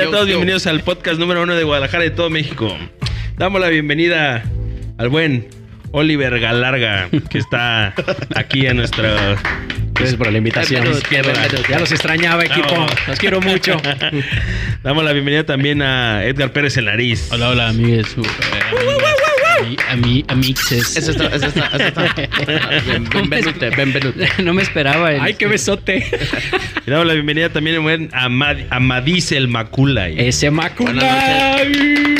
Sean Yo, todos yo. bienvenidos al podcast número uno de Guadalajara y de todo México. Damos la bienvenida al buen Oliver Galarga, que está aquí en nuestro. Gracias por la invitación. Ya los extrañaba, equipo. Los quiero mucho. Damos la bienvenida también a Edgar Pérez el Nariz. Hola, hola, amigues. Eh, ami- ami- amixes. Eso está, eso está, eso está. Ben- Benvenute, benvenute. No me esperaba. el- Ay, qué besote. Y damos la bienvenida también al buen Amad el Maculay. Ese macula.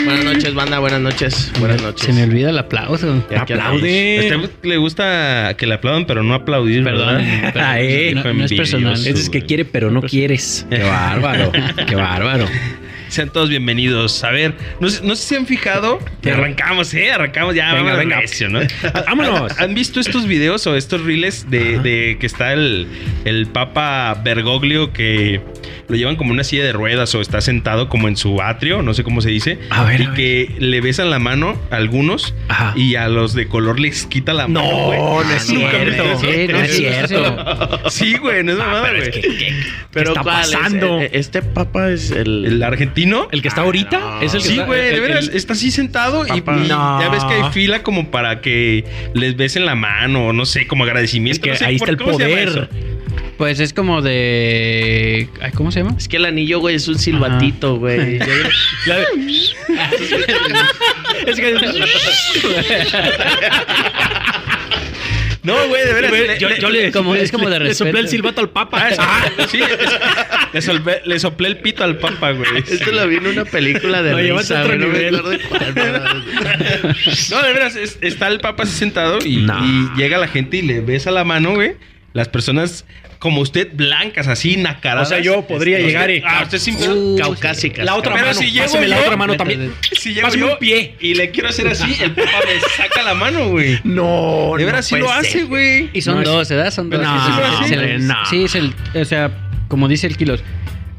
Buenas noches, banda, buenas noches. Buenas noches. Se me olvida el aplauso. Aplaude. A usted le gusta que le aplaudan, pero no aplaudir, Perdón. pero Ah, eh. no, no es personal. Envidioso. Ese es que quiere, pero no quieres. Qué bárbaro. Qué bárbaro. Sean todos bienvenidos. A ver, no, sé- no sé si han fijado. ¿Qué? Arrancamos, ¿eh? Arrancamos ya. Venga, venga. recio, ¿no? Vámonos. ¿Han visto estos videos o estos reels de, de que está el, el Papa Bergoglio que lo llevan como una silla de ruedas o está sentado como en su atrio, no sé cómo se dice? A ver, Y a ver. que le besan la mano a algunos Ajá. y a los de color les quita la mano. No, güey. no es Nunca me cierto. Sí, No es cierto. Sí, güey, no es mamada, pero güey. es que, ¿qué, qué Pero está ¿cuál es? pasando? Eh, Este papa es el. ¿El argentino? ¿El que está ahorita? no. ¿Es el que Sí, está- güey, de veras, el- está así sentado y, Papá. y No. ya ves que hay fila como para que les besen la mano, o no sé, como agradecimiento. Es que no sé, ahí ¿por- está el poder. Pues es como de. ay, ¿Cómo se llama? Es que el anillo, güey, es un silbatito, güey. Es que No, güey, de veras. le- yo, le- yo le, como- es como de le soplé el silbato al papa. Ah, sí, es- le, solvé- le soplé el pito al papa, güey. Esto lo vi en una película de a risa, otro güey, no me nivel. acuerdo de cuál. No, de veras, es- está el papa así sentado y, No. y llega la gente y le besa la mano, güey. Las personas como usted, blancas, así, nacaradas. O sea, yo podría Este, llegar y- Ah, usted siempre... Uh, Caucásicas. La otra Pero mano. si llego la otra mano también. Si llego Pásame yo un pie. y le quiero hacer así, el papa me saca la mano, güey. No, De no veras sí puede lo hace, güey. Y son No, dos, ¿verdad? Son dos. No, no. Sí, es el. O sea, como dice el Kilos.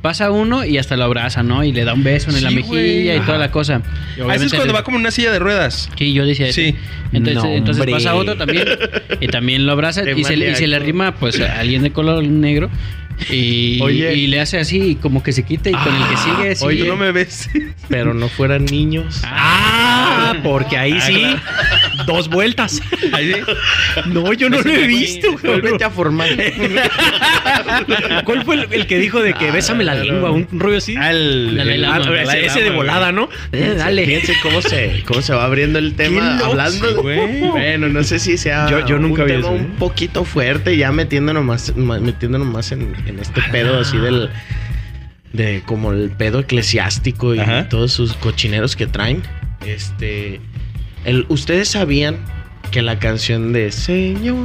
Pasa uno y hasta lo abraza, ¿no? Y le da un beso en la Sí, mejilla güey. y Ajá. toda la cosa. Ah, eso es cuando va como en una silla de ruedas. Sí, yo decía eso. Sí. Entonces, No, entonces pasa otro también y también lo abraza y se, le- y se le maníaco. arrima pues a alguien de color negro y, Oye. y le hace así y como que se quita y con el que sigue sigue. Oye, no me ves. Pero no fueran niños. Ah, porque ahí Ah, sí. Dos vueltas. No, yo no lo he visto. Vuélvete a formar. ¿Cuál fue el, el que dijo de que bésame la lengua? Un rollo así. Ah, el- Lama. Ah, ese, ese de volada, ¿no? Eh, dale. Fíjense cómo se, cómo se va abriendo el tema hablando. güey. Bueno, no sé si sea Yo- yo nunca un tema eso, ¿eh? un poquito fuerte, ya metiéndonos más, metiéndonos más en, en este pedo así del de como el pedo eclesiástico y Ajá. todos sus cochineros que traen. Este, el, ustedes sabían que la canción de Señor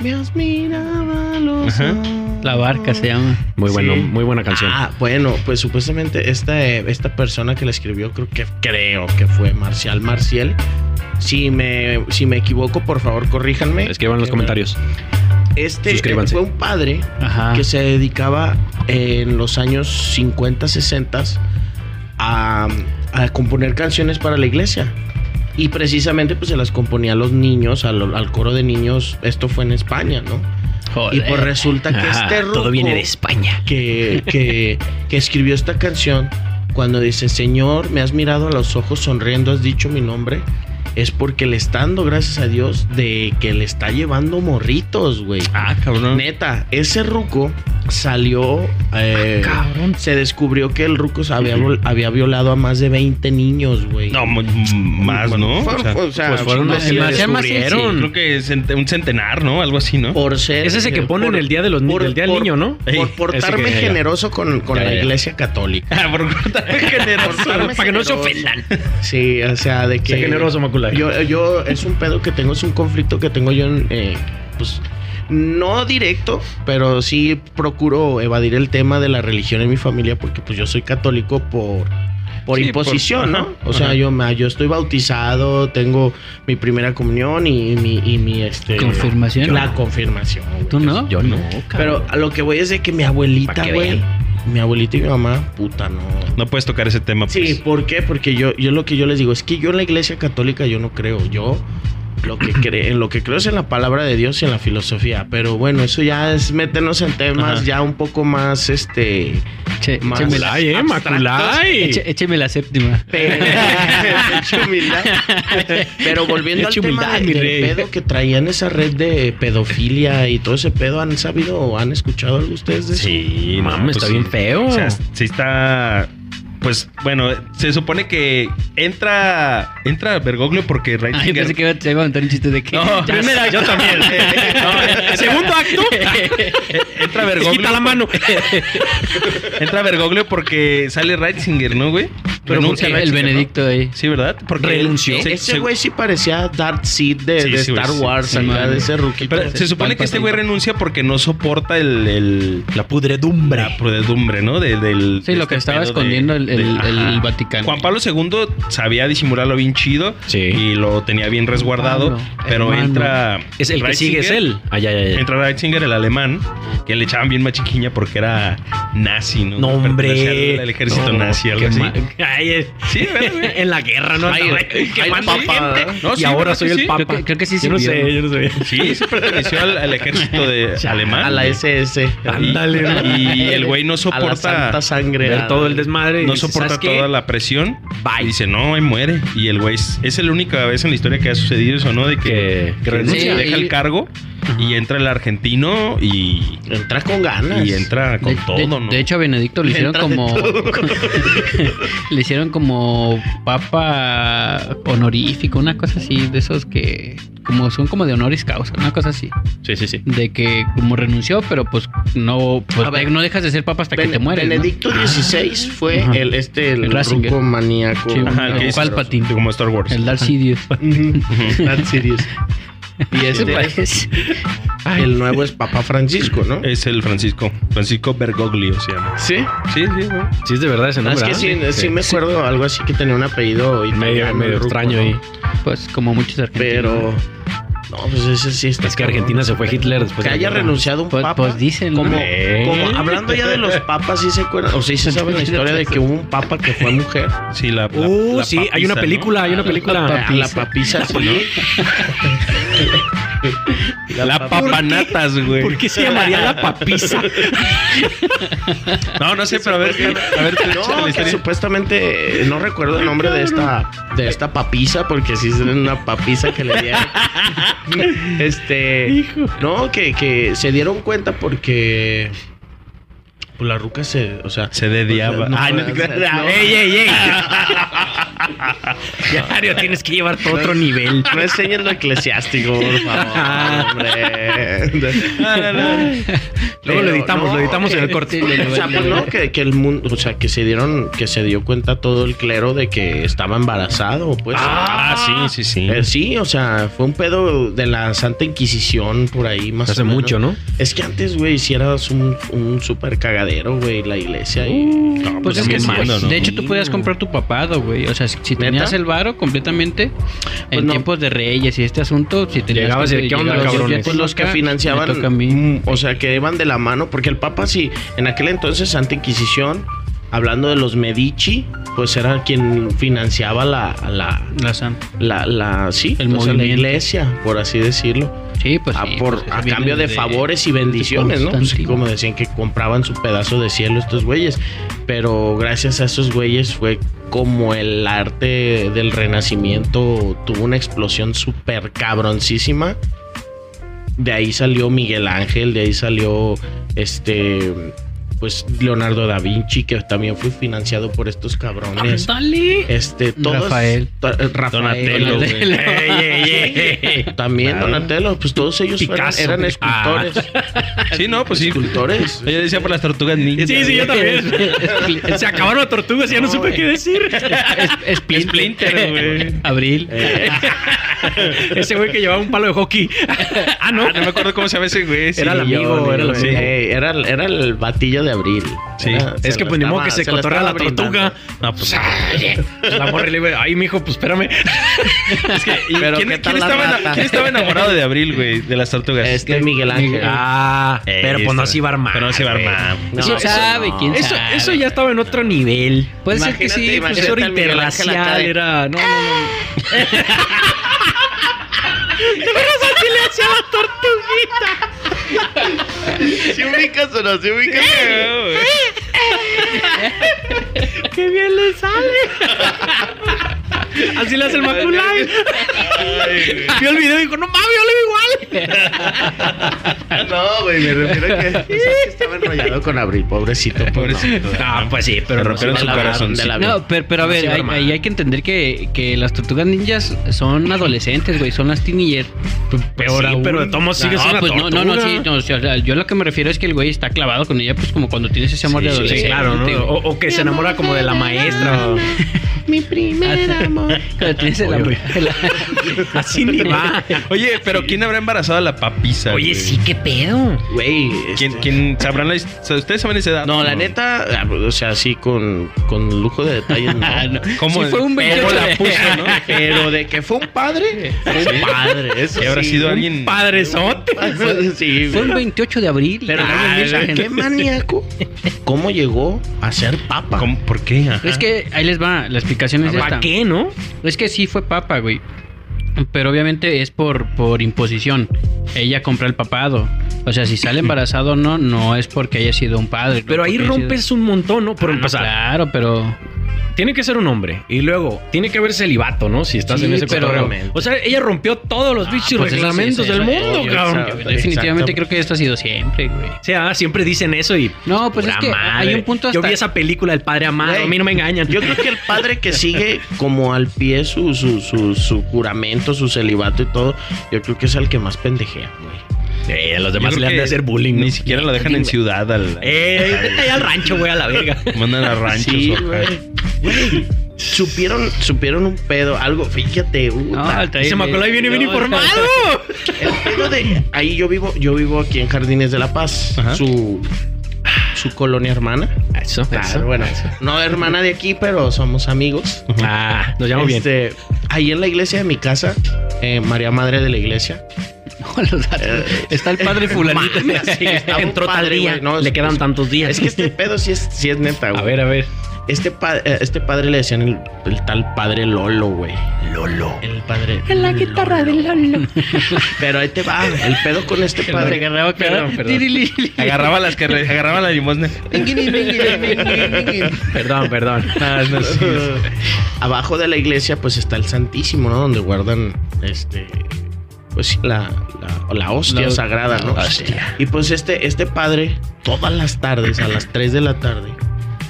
me has mirado a los Ajá. ojos. La barca se llama. Muy bueno, Sí. muy buena canción. Ah, bueno, pues supuestamente esta, eh, esta persona que la escribió, creo que creo que fue Marcial Marcial. Si me, si me equivoco, por favor, corríjanme. Escriban en los comentarios. Este eh, fue un padre Ajá. que se dedicaba en los años 50, 60 a, a componer canciones para la iglesia. Y precisamente pues se las componía a los niños, al, al coro de niños. Esto fue en España, ¿no? Y Joder. pues resulta que Ajá, este todo viene de España. que, que, que escribió esta canción cuando dice, Señor, me has mirado a los ojos sonriendo, has dicho mi nombre, es porque le está dando gracias a Dios de que le está llevando morritos, güey. Ah, cabrón. Neta, ese ruco salió, eh, cabrón. se descubrió que el ruco había, había violado a más de 20 niños, güey. No, más, ¿no? Fue- O sea, fue- o sea, pues fueron los que el descubrieron. creo que un centenar, ¿no? Algo así, ¿no? por ser... Es ese que ponen por- el día de los por- del día del niño, ¿no? Por ese portarme que- generoso con, con Ya, la ya, iglesia católica. Ah, por cortarme generoso. Portarme Para que no se ofendan. Sí, o sea, de que. Sé generoso, Macula. Yo, yo, es un pedo que tengo, es un conflicto que tengo yo en. eh, pues. No directo, pero sí procuro evadir el tema de la religión en mi familia porque pues yo soy católico por, por Sí, imposición, por- ¿no? ajá, O sea, ajá. yo, me- yo estoy bautizado, tengo mi primera comunión y mi, y mi este, ¿Confirmación? La confirmación. güey. ¿Tú no? Yo no, Pero cabrón. a lo que voy es de que mi abuelita, güey. Mi abuelita y mi mamá, puta, no. No puedes tocar ese tema, pues. Sí, ¿por qué? Porque yo, yo lo que yo les digo es que yo en la iglesia católica yo no creo. Yo lo que cree, en lo que creo es en la palabra de Dios y en la filosofía. Pero bueno, eso ya es meternos en temas Ajá. ya un poco más, este, Che, más écheme la, Maculay, eh. Maculay. eche- écheme la séptima. Pero. Pero volviendo al tema de- del rey. pedo que traían esa red de pedofilia y todo ese pedo, ¿han sabido o han escuchado algo ustedes de eso? Sí, Mames, está sí. bien feo. O sea, sí está. Pues bueno, se supone que entra entra Bergoglio porque Ay, Reitzinger- pensé que iba, te iba a contar un chiste de que. No, Primera, yo también. No, Segundo acto. entra Bergoglio. Quita la mano. Entra Bergoglio porque sale Reitzinger, ¿no, güey? Pero Renuncia el. Benedicto ahí. Sí, ¿verdad? Porque Renunció. se- Ese se- güey sí parecía Darth Sid de, Sí, de sí, güey, Star. Wars, Sí, acá, de ese ruquito. Pero se supone que este güey renuncia porque no soporta el, el- La pudredumbre. la prudedumbre, ¿no? De- del, Sí, de lo que este estaba escondiendo el- el- el. Vaticano. Juan Pablo II sabía disimularlo bien chido Sí. y lo tenía bien resguardado, Pablo, pero hermano. entra Es el que sigue es él. Ay, ay, ay. Entra Reitzinger, el alemán, que le echaban bien machiquiña porque era nazi, ¿no? No, hombre. Al ejército No, nazi, algo así. Eh. Sí, en la guerra, ¿no? Ay. ¿no? y Sí, ahora ¿verdad soy el sí? papa. Creo que- creo que sí Yo no sé, yo no sé. Sí, se perteneció al, al ejército de alemán. a la. SS. Ándale, ¿no? Y el güey no A la soporta santa sangre. Ver todo el desmadre. y no soporta toda la presión. Bye. Y dice, no, muere. Y el güey es, es la única vez en la historia que ha sucedido eso, ¿no? De que, Que- renuncia. deja Sí. el cargo y entra el argentino y, Entra con ganas. y entra con De, todo, de- ¿no? de hecho, a Benedicto le hicieron Entra como. le hicieron como papa honorífico, una cosa así, de esos que. Como son como de honoris causa, una cosa así. Sí, sí, sí. De que como renunció, pero pues no, pues A ver. no dejas de ser papa hasta que te mueres. ¿no? Benedicto XVI fue Ajá. el este el El maníaco. Sí, Ajá, el que Palpatine. como Star Wars. El Darth Sidious. Darth Sidious. Y este parece. el nuevo es Papa Francisco, ¿no? Es el Francisco. Francisco Bergoglio se llama. Sí. Sí, sí, güey. Sí, es de verdad ese No, nombre. es que sí, sí, me acuerdo algo así que tenía un apellido Medio, italiano, medio ruco, extraño ¿no? ahí. Pues como muchos argentinos. Pero no, pues ese sí está. Es que cabrón. Argentina se fue Hitler después que de la haya guerra. renunciado un Pues- papa. pues dicen, ¿no? como, Eh. como hablando ya de los papas, sí se acuerdan, o sí se sabe la historia de que hubo un papa que fue mujer. Sí, la, la- Uh, la sí, hay papisa, una ¿no? película, hay una película. La papisa, sí. La papanatas, güey. ¿Por qué se llamaría la papisa? No, no sé, pero a ver, a ver, No, que supuestamente eh, no recuerdo el nombre de esta de esta papisa porque sí es una papisa que le dieron. este, no, que, que se dieron cuenta porque pues la ruca se, o sea, Se dediaba. No, Ay, no te no, creas. no. ¡Ey, ey, ey! Diario, tienes que llevar todo otro nivel. no enseñen lo eclesiástico, por favor, hombre. No, no, no. Luego lo editamos, lo editamos en el corte. O sea, pues no, que, que el mundo, o sea, que se dieron, que se dio cuenta todo el clero de que estaba embarazado, pues. Ah, sí, sí, sí. Eh, sí, o sea, fue un pedo de la Santa Inquisición por ahí más Hace o menos. mucho, ¿no? Es que antes, güey, si eras un, un súper cagadero, güey, la iglesia. Y... No, Pues es que mando, ¿no? de hecho tú podías comprar tu papado, güey. O sea, si, si ¿Neta? tenías el varo completamente en no. tiempos de reyes y este asunto, si tenías Llegabas y, ¿qué onda, cabrones? Pues los que financiaban, mm, o sea, que iban de la mano, porque el Papa sí, en aquel entonces, Santa Inquisición, hablando de los Medici, pues era quien financiaba la, la, La santa. la, la sí, El sea, la iglesia, por así decirlo. Sí, pues a, sí, por, pues, a viene cambio de favores y bendiciones, ¿no? Pues, como decían que compraban su pedazo de cielo estos güeyes. Pero gracias a esos güeyes fue como el arte del renacimiento tuvo una explosión súper cabroncísima. De ahí salió Miguel Ángel, de ahí salió este pues Leonardo da Vinci, que también fue financiado por estos cabrones. Este, todos. Rafael. Rafael. Donatello. También Donatello, pues todos ellos Picasso. eran escultores. Sí, no, pues sí. Escultores. Yo decía por las tortugas ninja. Sí, sí, yo también. Se acabaron las tortugas y ya no, supe qué decir. Es- Splinter. Splinter, güey. Abril. Ese güey que llevaba un palo de hockey. ah, no. Ah, no me acuerdo cómo se llama ese güey. sí. Era el amigo, Yo, era el sí, amigo. Era, el- era el batillo de abril. Sí. Era- Es se que pues ni modo que se lo cotorrea la estaba tortuga. No, pues. La morra le dice, ay, mijo, pues espérame. Es que, ¿y Pero ¿quién, ¿qué tal quién la estaba, quién estaba enamorado de Abril, güey? De las tortugas. Este Miguel Ángel. Ah, Eh, pero pues no se iba a armar. Pero no se iba a güey. armar. No, ¿Quién eso sabe? no. ¿Quién Eso, sabe? eso ya estaba en otro nivel. Puede ser que sí. pues, imagínate. Eso era el Miguel Ángel acá interracial, de- era. No, no, ¿Sí ubicas o no? ¿Sí ubicas? ¡Qué bien le sale! Así le hace el Maculay. Vio el video y dijo, no mames, yo le digo igual. No, güey, me refiero a que, o sea, que estaba enrollado con Abril, pobrecito. pues. Pobrecito. No, pues sí, pero rompieron su la corazón. de la- No, pero, pero a ver, Sí, hay, ahí hay que entender que, que las tortugas ninjas son adolescentes, güey, son las teenagers. Peor aún. pero de todos modos sigue No, siendo pues no, no, no, sí, no, o sea, yo lo que me refiero es que el güey está clavado con ella, pues como cuando tienes ese amor Sí, de sí, adolescente. Sí, claro. O, o que se enamora como de la maestra. Mi primer amor. El. Así ni va. Oye, pero ¿quién habrá embarazado a la papisa? Oye, güey? sí, qué pedo. Güey. ¿Quién, este- quién sabrán la his- o sea, ¿Ustedes saben esa edad? No, la neta, ah, o sea, sí, con, con lujo de detalles, no. Ah, no. ¿Cómo? Sí, fue un ¿Cómo 28 la de- puso, no? Pero de que fue un padre, fue un padre. Eso ¿Y habrá sí. sido alguien? Padrezote. Sí, Fue un güey. 28 de abril. Pero ah, 1100. qué maníaco. ¿Cómo llegó a ser papa? ¿Cómo? ¿Por qué? Ajá. Es que ahí les va, la explicación es esta. ¿Para qué, no? Es que sí fue papa, güey. Pero obviamente es por, por imposición. Ella compra el papado. O sea, si sale embarazado o no, no es porque haya sido un padre. no Pero ahí sido- rompes un montón, ¿no? Por Ah, no, claro, pero. Tiene que ser un hombre. Y luego, tiene que haber celibato, ¿no? Si estás Sí, en ese pero- cotorreo. O sea, ella rompió todos los bichos pues reglamentos sí, del mundo, cabrón. definitivamente Exacto. creo que esto ha sido siempre, güey. O sea, siempre dicen eso y. No, pues es que madre. hay un punto hasta. Yo vi esa película del padre amado. Güey, a mí no me engañan. Yo creo que el padre que sigue como al pie su, su, su, su juramento, su celibato y todo, yo creo que es el que más pendejea, güey. Eh, a los demás le han de hacer bullying. Ni siquiera lo dejan en ciudad. Al, Eh, allá al rancho, güey, a la verga. Mandan a ranchos. Sí, güey. Supieron, supieron un pedo, algo, fíjate, puta. el traile- Ese Macaulay viene bien informado. El pedo de ahí yo vivo, yo vivo aquí en Jardines de la Paz, Ajá. su su colonia hermana. Eso, eso. bueno, no hermana de aquí, pero somos amigos. Ah, nos llamo bien. Este, ahí en la iglesia de mi casa, eh, María Madre de la iglesia. Datos. Está el padre fulanito. Mames, sí, Entró tal padre, día. güey, no, le quedan tantos días. Es que este pedo sí es, sí es neta, güey. A ver, a ver. Este, pa- eh, este padre le decían el, el tal padre Lolo, güey. Lolo. El padre. En la guitarra del Lolo. Pero ahí te va, el pedo con este padre. agarraba Perdón, perdón. Agarraba las que agarraba la limosna. Perdón, perdón. Ah, no, sí. Abajo de la iglesia, pues está el Santísimo, ¿no? Donde guardan este. Pues sí, la, la, la hostia La- sagrada, ¿no? hostia. Y pues este, este padre, todas las tardes, a las 3 de la tarde,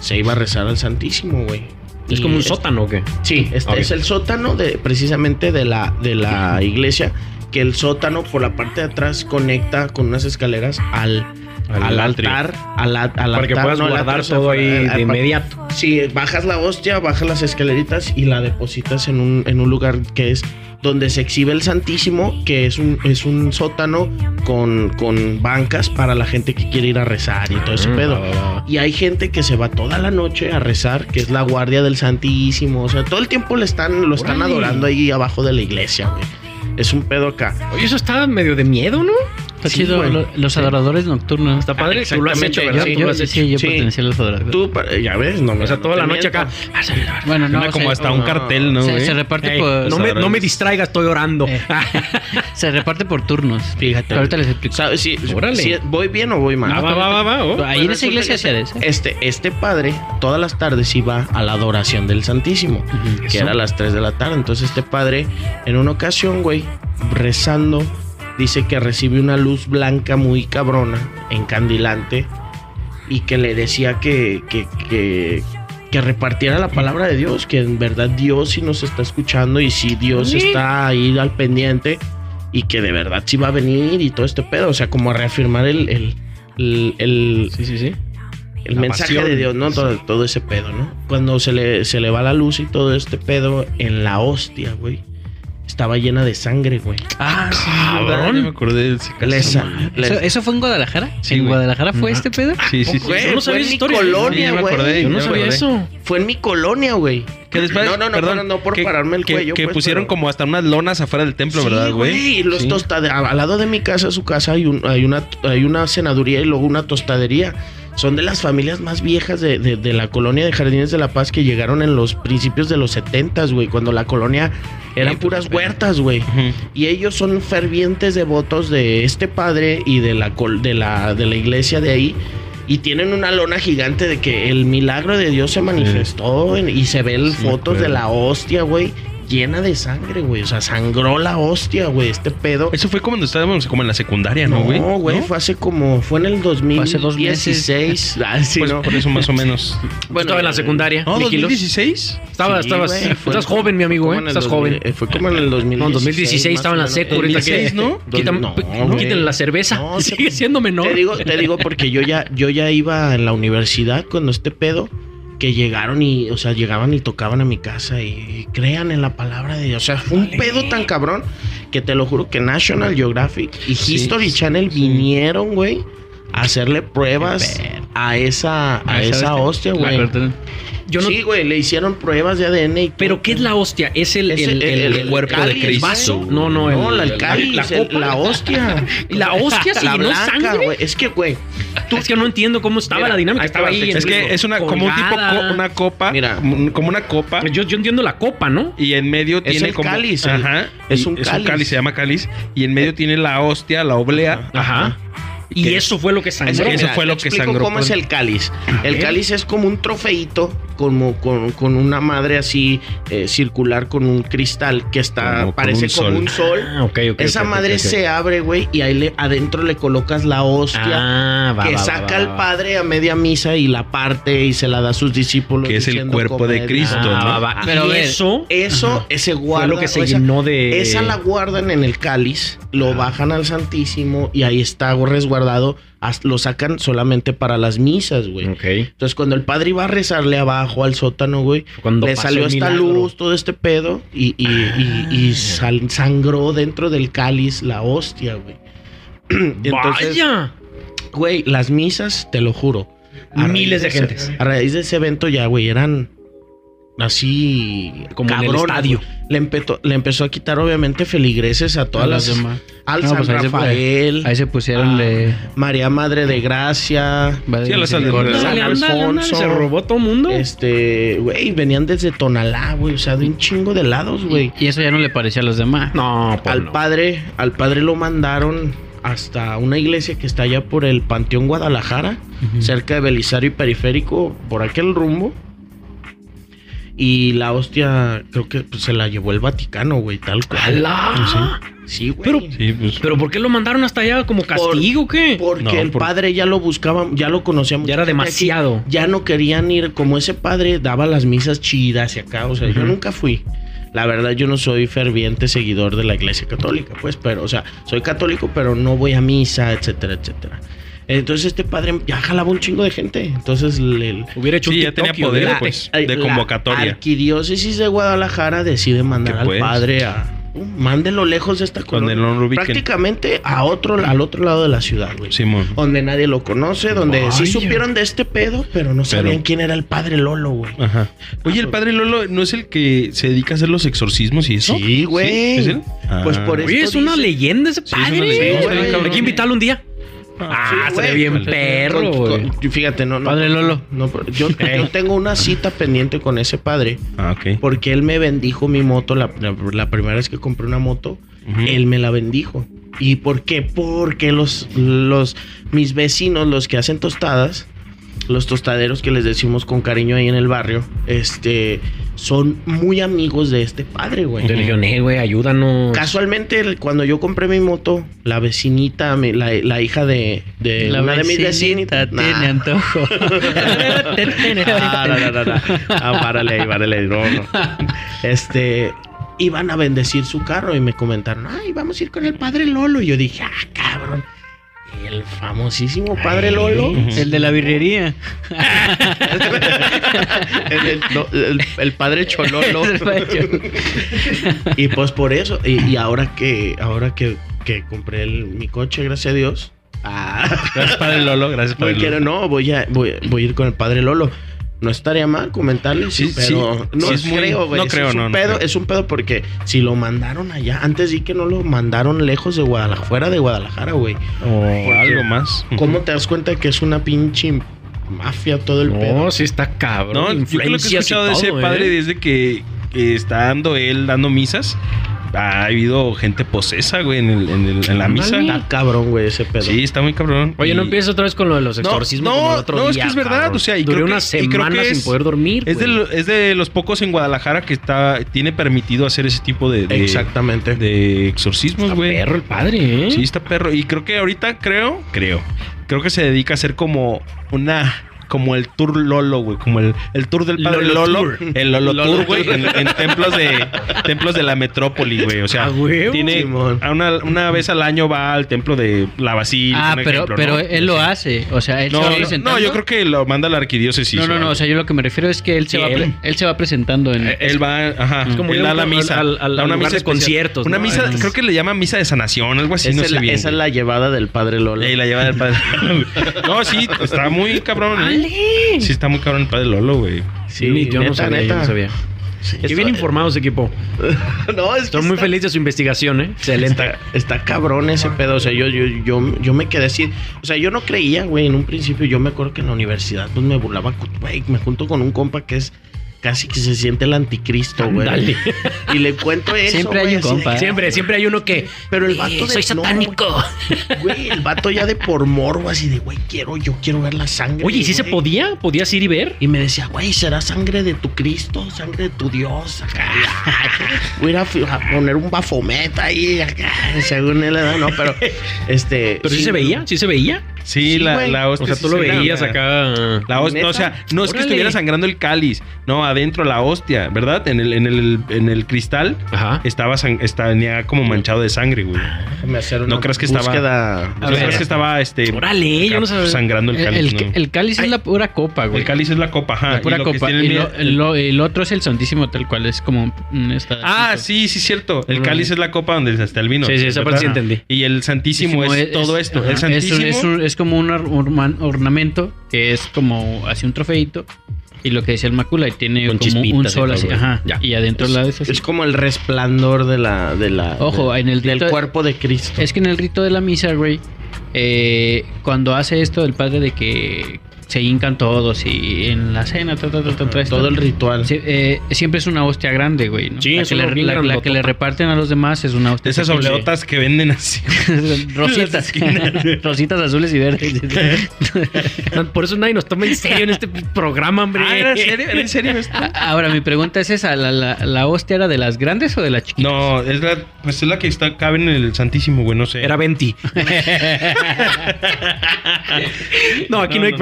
se iba a rezar al Santísimo, güey. ¿Es Y como un sótano o qué? Sí, este es el sótano de precisamente de la, de la iglesia, que el sótano por la parte de atrás conecta con unas escaleras al, Al al, altar, al, al Para que puedas no, guardar todo ahí de inmediato. Sí, bajas la hostia, bajas las escaleritas y la depositas en un, en un lugar que es donde se exhibe el Santísimo, que es un, es un sótano con, con bancas para la gente que quiere ir a rezar y todo ese Mm, pedo. Y hay gente que se va toda la noche a rezar, que es la guardia del Santísimo. O sea, todo el tiempo le están, lo están adorando ahí abajo de la iglesia, güey. Es un pedo acá. Oye, eso está medio de miedo, ¿no? Está Sí, chido. güey. lo- los adoradores nocturnos. Está padre. Ah, Tú lo has hecho, ¿verdad? sí, Tú lo yo, has hecho. sí, yo Sí. pertenecía a los adoradores. Tú, ya ves, no me O sea, toda no la noche acá. Bueno, no, como se, hasta un cartel, ¿no, se, reparte por. no, me, no me distraigas, estoy orando. Eh. se reparte por turnos. Fíjate. Pero ahorita les explico. ¿Sabes si, Órale. si voy bien o voy mal? Ah, va, va, va, va. oh. Ahí en esa iglesia que eso. Este, este padre todas las tardes iba a la adoración del Santísimo, que Eso. era a las 3 de la tarde. Entonces este padre, en una ocasión, güey, rezando, dice que recibe una luz blanca muy cabrona, encandilante, y que le decía que, que, que, que repartiera la palabra de Dios, que en verdad Dios sí nos está escuchando y si Dios Sí. está ahí al pendiente y que de verdad sí va a venir y todo este pedo, o sea, como a reafirmar el, el, el, el- Sí, sí, sí. el La mensaje pasión. de Dios, ¿no? Todo, todo ese pedo, ¿no? Cuando se le, se le va la luz y todo este pedo en la hostia, güey. Estaba llena de sangre, güey. Ah, sí, Cabrón. me acordé del Le sa- le- ¿Eso, eso fue en Guadalajara? Sí, ¿En güey. Guadalajara fue este pedo? Sí, sí, sí. Güey, Yo no fue sabía en esa mi. Sí, colonia, güey. acordé. Yo no sabía acordé. eso. Fue en mi colonia, güey. Que después, no, no, no, perdón, no, no por que- pararme el que- cuello. Que pues, pusieron pero- como hasta unas lonas afuera del templo, Sí, ¿verdad, güey? Y los Sí. tostade- al lado de mi casa, su casa, hay, un, hay, una, hay una cenaduría y luego una tostadería. Son de las familias más viejas de, de- de la colonia de Jardines de la Paz que llegaron en los principios de los 70, güey, cuando la colonia eran puras huertas, güey. Y ellos son fervientes devotos de este padre y de la, col- de la, de la iglesia de ahí. Y tienen una lona gigante de que el milagro de Dios se manifestó en- y se ven Sí, fotos de la hostia, güey, llena de sangre, güey. O sea, sangró la hostia, güey, este pedo. Eso fue cuando estábamos como en la secundaria, ¿no, güey? No, güey, ¿No? fue hace como, fue en el hace dos meses. 2016. Ah, sí, Pues ¿no? por eso más o menos. Bueno, estaba en la secundaria. No, mi kilos. 2016. Estaba, Sí, estabas, güey, joven, mi amigo, ¿eh? Estás 2000, joven. eh, Fue como en el 2016. No, en 2016 más estaba en la secu, ahorita que- 2016, ¿no? Quitan- No, quiten la cerveza. No, Sigue siendo menor. Te digo, te digo porque yo ya, yo ya iba en la universidad cuando este pedo que llegaron y, o sea, llegaban y tocaban a mi casa y, crean en la palabra de Dios. O sea, fue un pedo tan cabrón que te lo juro que National Geographic y History sí, Channel sí. vinieron, güey, hacerle pruebas a esa, a esa hostia, güey. Yo no- Sí, güey, le hicieron pruebas de ADN y Pero ¿qué es la hostia? ¿Es el, Es el, el- el cuerpo de cáliz, Cristo. vaso? No, no, el, No, la, el cáliz, la, el- copa. la hostia. Y la hostia se la llenó blanca, sangre. Es que, güey, tú Es que no entiendo cómo estaba Mira, la dinámica. Estaba ahí. Es que es una como un tipo co- una copa, Mira. como un- una copa Yo, yo entiendo la copa, ¿no? y en medio Es tiene el como cáliz, el- ajá, es y un cáliz. se llama cáliz y en medio tiene la hostia, la oblea. Ajá. Y ¿Qué? eso fue lo que Es sangró. que, Eso fue lo te que explico sangró, cómo es el cáliz. El cáliz es como un trofeito, como con, con una madre así eh, circular con un cristal que está, Como parece un como un sol. Ah, ok, ok. Esa madre se abre, güey, y ahí le, adentro le colocas la hostia. Ah, va, que va, saca va. padre a media misa y la parte y se la da a sus discípulos. Que es el cuerpo de. Cristo, Ah, ¿no? va, va. Pero y eso Eso, ese guarda. fue lo que se esa- llenó de. Esa la guardan en el cáliz, lo Ah. bajan al Santísimo y ahí está resguardado. As- Lo sacan solamente para las misas, güey. Ok. Entonces, cuando el padre iba a rezarle abajo al sótano, güey, Cuando le salió esta milagro. luz, todo este pedo, y, y, y- y sal- sangró dentro del cáliz la hostia, güey. Entonces, Vaya. güey, las misas, te lo juro. Miles de gentes. A raíz de ese evento ya, güey, eran así Como en el estadio. Le, empezó, le empezó a quitar, obviamente, feligreses a todas A las... demás. Al No, San pues ahí se- Rafael, Ahí se pusieron Ah, de. María Madre de Gracia, Sí, a San Alfonso. Se robó todo el mundo. Este, güey, venían desde Tonalá, güey, o sea, de un chingo de lados, güey. Y eso ya no le parecía a los demás. No, pues Al no. padre, al padre lo mandaron hasta una iglesia que está allá por el Panteón Guadalajara, cerca de Belisario y Periférico, por aquel rumbo. Y la hostia, creo que pues, se la llevó el Vaticano, güey, tal cual. ¡Hala! Sí, güey. Pero- Sí, pues ¿Pero por qué lo mandaron hasta allá? ¿Como castigo o qué? Porque No, el por- padre ya lo buscaba, ya lo conocíamos. Ya era demasiado. Ya no querían ir, como ese padre daba las misas chidas y acá, o sea, yo nunca fui. La verdad, yo no soy ferviente seguidor de la iglesia católica, pues, pero, o sea, soy católico, pero no voy a misa, etcétera, etcétera. Entonces este padre ya jalaba un chingo de gente. Entonces le, Hubiera hecho Sí, un ya tenía poder, pues, la- de la convocatoria. arquidiócesis de Guadalajara decide mandar ¿Qué al pues? padre a... uh, Mándelo lejos de esta colonia. no lo ubiquen. Prácticamente a otro, al otro lado de la ciudad, güey Simón. donde nadie lo conoce, donde sí supieron de este pedo, pero no sabían quién era el padre Lolo, güey. Ajá. Oye, el padre Lolo no es el que se dedica a hacer los exorcismos y eso. Sí, güey. ¿Es él? Pues Ah. por Oye, esto es una dice- leyenda ese es una padre. leyenda, está bien cabrón. Hay que invitarlo un día. Ah, Sí, güey. bien perro, con- fíjate, no, no. Padre Lolo. no, yo, yo tengo una cita pendiente con ese padre Ah, ok. porque él me bendijo mi moto la, la- la primera vez que compré una moto. Él me la bendijo. ¿Y por qué? Porque los, los, mis vecinos, los que hacen tostadas, los tostaderos que les decimos con cariño ahí en el barrio, este, son muy amigos de este padre, güey. Te dijeron, eh, güey, ayúdanos. Casualmente, cuando yo compré mi moto, la vecinita, mi- la, la hija de, de La una de mis vecinita vecinitas. tiene antojo. Ah, no, no, no, no. Ah, párale ahí, párale ahí. No, no. Este, iban a bendecir su carro y me comentaron, ay, vamos a ir con el padre Lolo. Y yo dije, ah, cabrón. El famosísimo padre Lolo. El de la birrería. el, el- no, el- el padre Chololo. Y pues por eso. Y, y ahora que, ahora que, que compré el- mi coche, gracias a Dios. Ah, Gracias, padre Lolo. Gracias, padre quiero- Lolo. no, voy a, voy, voy a ir con el padre Lolo. No estaría mal comentarle, sí, Sí, pero sí, no sí es muy- creo, güey. no Es- creo, es un no, no pedo, creo. es un pedo porque si lo mandaron allá, antes di que no lo mandaron lejos de Guadalajara, fuera de Guadalajara, güey. O algo más. ¿Cómo te das cuenta que es una pinche mafia, todo el No, pedo. sí está cabrón. No, yo creo que he escuchado de ese todo, padre ¿eh? desde que que está dando él dando misas. Ha habido gente posesa, güey, en, el- en el- en la misa. Está cabrón, güey, ese pedo. Sí, está muy cabrón. Oye, no empieces otra vez con lo de los exorcismos no, como el otro no, es que es verdad, cabrón. o sea, y Duré creo que- una y creo semana que sin es- poder dormir, Es de, güey. lo- es de los pocos en Guadalajara que está tiene permitido hacer ese tipo de, de, Exactamente. de exorcismos, Está güey. perro el padre, ¿eh? Sí, está perro. Y creo que ahorita, creo, creo, creo que se dedica a hacer como una. Como el tour Lolo, güey. Como el, el tour del padre Lolo Lolo. Tour. El Lolo, Lolo Tour, güey. En, en templos de templos de la metrópoli, güey. O sea, Ah, güey. tiene una, una vez al año va al templo de la Basílica. Ah, pero, ejemplo, pero ¿no? él lo hace. O sea, él No, se va no, presentando. no, yo creo que lo manda a la arquidiócesis. No, no, no. O sea, yo lo que me refiero es que él se, Sí, va, pre- él- él se va presentando en. Eh, Él va, ajá, Es como él da la misa, al- al- da una misa de especial. conciertos, una ¿no? misa, creo que le llama misa de sanación, algo así, esa no es sé la, bien. esa es la llevada del padre Lolo. Y la lleva del padre. no, sí, está muy cabrón. ¿Eh? Sí, está muy cabrón el padre Lolo, güey. Sí, yo no neta, sabía, yo neta. no sabía. Sí, Qué bien informados, equipo. no, es que Estoy muy está- feliz de su investigación, ¿eh? Excelente. Está, está cabrón ese pedo. O sea, yo, yo, yo, yo me quedé así. O sea, yo no creía, güey. En un principio, yo me acuerdo que en la universidad, pues me burlaba. Güey, me junto con un compa que es casi que se siente el anticristo, güey. Ándale. Y le cuento eso. Siempre hay un compa, que- ¿eh? Siempre, siempre hay uno que. Pero el vato "Eh, de soy no, satánico. Güey, el vato ya de por morbo, así de, güey, quiero, yo quiero ver la sangre. Oye, ¿y sí se podía? ¿Podías ir y ver? Y me decía, güey, ¿será sangre de tu Cristo? ¿Sangre de tu Dios? Acá, voy a ir a, poner un bafometa ahí, acá, según él, no, pero, este... ¿Pero sí, se veía? ¿Sí se veía? Sí, Sí, la, la O hostia. sea, sí tú lo veías acá. La hostia, no, o sea, no es que estuviera sangrando el cáliz, no, adentro la hostia, ¿verdad? En el, en el, en el cristal Ajá. estaba tenía como manchado de sangre, güey. Déjame hacer una ¿No crees que estaba- búsqueda. ¿No A ver. crees que estaba este Órale, yo no sabía. sangrando el cáliz? el- no? el cáliz es la pura copa, güey. El cáliz es la copa, ajá. La pura y lo que copa. Y el- lo- el, lo- el otro es el Santísimo, tal cual. Es como esta- Ah, sí, sí, cierto. El Mm. cáliz es la copa donde está el vino. Sí, sí, esa parte sí entendí. Y el santísimo es, todo esto. ajá, el santísimo. es un- es como un orman- ornamento que es como así un trofeito. Y lo que decía el macula, y tiene Con como un sol así. güey. Ajá. Ya. Y adentro la de eso. Es como el resplandor de la... De la Ojo, de- en el Del cuerpo de Cristo. Es que en el rito de la misa, güey, eh, cuando hace esto del padre de que se hincan todos y en la cena, ta, ta, ta, Todo el ritual. sí, eh, siempre es una hostia grande, güey. ¿no? Sí, la, que le, bien la- la que grandotota. le reparten a los demás es una hostia. Esas obleotas que venden así. Rositas. Rositas azules y verdes. Por eso nadie nos toma en serio en este programa, hombre. Ah, ¿era en serio? ¿Era en serio esto? Ahora, mi pregunta es esa: ¿la, la, la hostia era de las grandes o de las chiquitas? No, es la, pues es la que está, cabe en el Santísimo, güey, no sé. Era 20. no, aquí no, hay. No,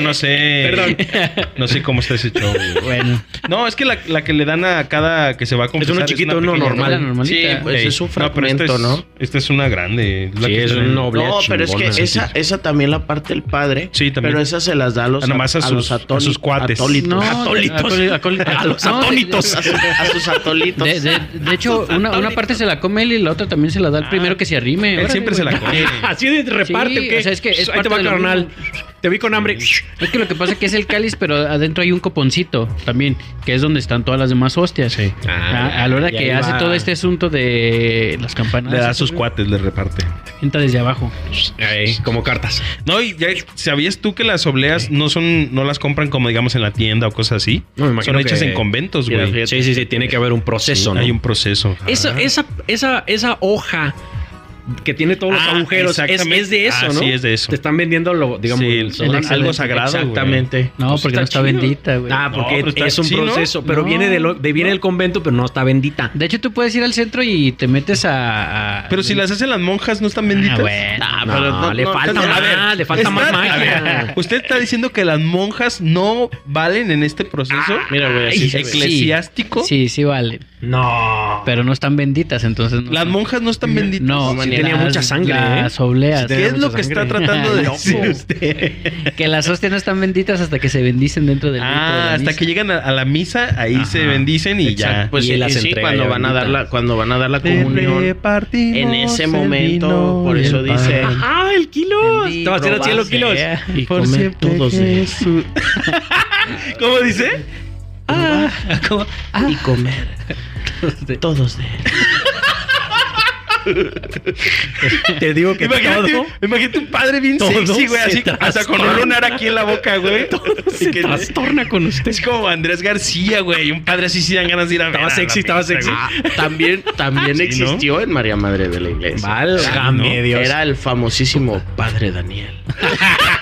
no sé. Perdón. No sé cómo está ese show, güey. bueno, No, es que la, la que le dan a cada que se va a confesar uno chiquito, uno pequeña, normal. la normalita. Sí, pues Ey. es un No, pero fragmento, es- ¿no? Esta es una grande. la Sí, que es un oblea No, pero es que esa, esa también la parte del padre. Sí, también. Pero esa se las da a los, Ah, nomás a sus- los a sus cuates. atólitos. no, Atólitos. A los no, atónitos. a, sus, a sus atolitos. De, de- de hecho, una, una parte se la come él y la otra también se la da al primero que se arrime. Él siempre se la come. Así de reparte, Sí, ¿o qué? o sea, es que es Ahí te parte va, carnal. Te vi con hambre. Es que lo que pasa es que es el cáliz, pero adentro hay un coponcito también, que es donde están todas las demás hostias. Sí. A, a la hora que hace va. todo este asunto de las campanas. Le da a sus cuates, le reparte. Entra desde abajo. Ahí, como cartas. No, y ya sabías tú que las obleas no son, no las compran como digamos en la tienda o cosas así. No, me imagino son hechas que- en conventos, güey. Sí, sí, sí, tiene que haber un proceso, ¿no? Hay un proceso. Esa, esa, esa, esa hoja que tiene todos los Ah, agujeros es, es de eso, Ah, ¿no? sí, es de eso. Te están vendiendo lo, digamos, Sí, el- el son- excelente. algo sagrado. Exactamente. No, Pues porque no está chido. bendita, güey. Ah, porque No, está- es un proceso, pero No, viene de lo, de viene no. del convento, pero no está bendita. De hecho, tú puedes ir al centro y te metes a. a- Pero si las hacen las monjas, ¿no están benditas? Ah, bueno. Ah, No, pero no- le no- falta no- más, ver, le falta más está- magia. ¿Usted está diciendo que las monjas no valen en este proceso? Mira, güey, así eclesiástico. Sí, sí vale. No. Pero no están benditas, entonces. No Las monjas no están benditas. No, tenía las- mucha sangre, Las ¿eh? obleas. Sí ¿Qué es lo que está tratando de decir usted? Que las hostias no están benditas hasta que se bendicen dentro del de Ah, la hasta misa. que llegan a, a la misa, ahí se bendicen y Exacto, ya. Pues Y sí, las sí, cuando van a dar la, cuando van a dar la comunión. En ese momento, por eso dice. Ajá, el kilo. Te va a hacer al cielo kilos. sea. Y Por comer siempre todos de él. Jesús. ¿Cómo dice? ¿Cómo? Ah, Y comer todos de él. Te digo que Imagínate, todo imagínate un padre bien todo sexy, güey, se así, hasta con un trastorna. lunar aquí en la boca, güey. se trastorna con usted. Es como Andrés García, güey. Un padre así sí dan ganas de ir a ver. Estaba sexy, estaba sexy. Ah, también también Sí, ¿no? existió en María Madre de la Iglesia. Válgame ¿no? Dios. Era el famosísimo Padre Daniel.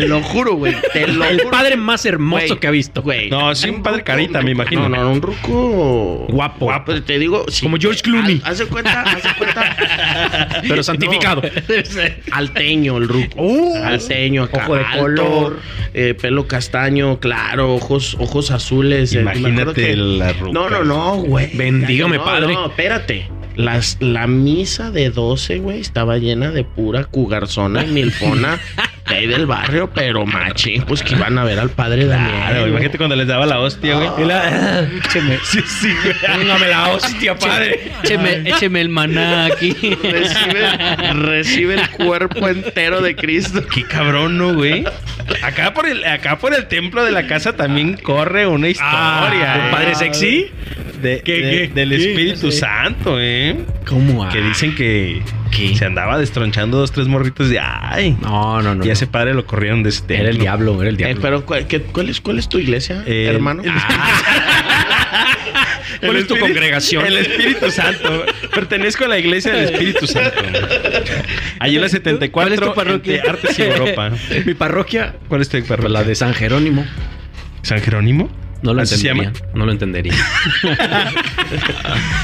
te lo juro, güey. Te lo el juro. padre más hermoso Güey, que ha visto. Güey. No, sí, un padre carita, me imagino. No, no, un ruco Guapo. Guapo, te digo. sí. Como George Clooney. Haz, de cuenta, haz de cuenta. Pero santificado. Alteño, el ruco. Uh, Alteño, acá, ojo de alto, color. eh, pelo castaño, claro, ojos, ojos azules. eh, me acuerdo Imagínate que- la ruca. No, no, no, güey. Bendígame, No, padre. No, espérate. Las, la misa de 12, güey, estaba llena de pura cugarzona y milfona de ahí del barrio, pero machín, pues que iban a ver al padre Daniel. Claro, güey. imagínate cuando les daba la hostia, güey. La- écheme, Sí, sí, güey. póngame la hostia, padre. Écheme, écheme el maná aquí. Recibe, recibe el cuerpo entero de Cristo. Qué cabrón, ¿no, güey? Acá por el, acá por el templo de la casa también corre una historia. Ah, ¿eh? ¿un padre sexy? De- ¿Qué, de- qué? del ¿Qué? Espíritu. Santo, ¿eh? ¿Cómo? Que dicen que, ¿Qué? se andaba destronchando dos, tres morritos de ay. No, no, no. y a ese padre lo corrieron de este. Era el diablo, era el Eh, diablo. pero, ¿cuál, qué- cuál es, ¿cuál es tu iglesia, Eh, hermano? el- ¿Cuál es tu Espíritu- congregación? El Espíritu Santo. Pertenezco a la iglesia del Espíritu Santo. Allí en la 74 ¿Cuál es tu parroquia? entre Artes y Europa. Mi parroquia, ¿Cuál es tu parroquia? pues la de San Jerónimo. San Jerónimo. No lo ¿Así se entendería. No lo entendería.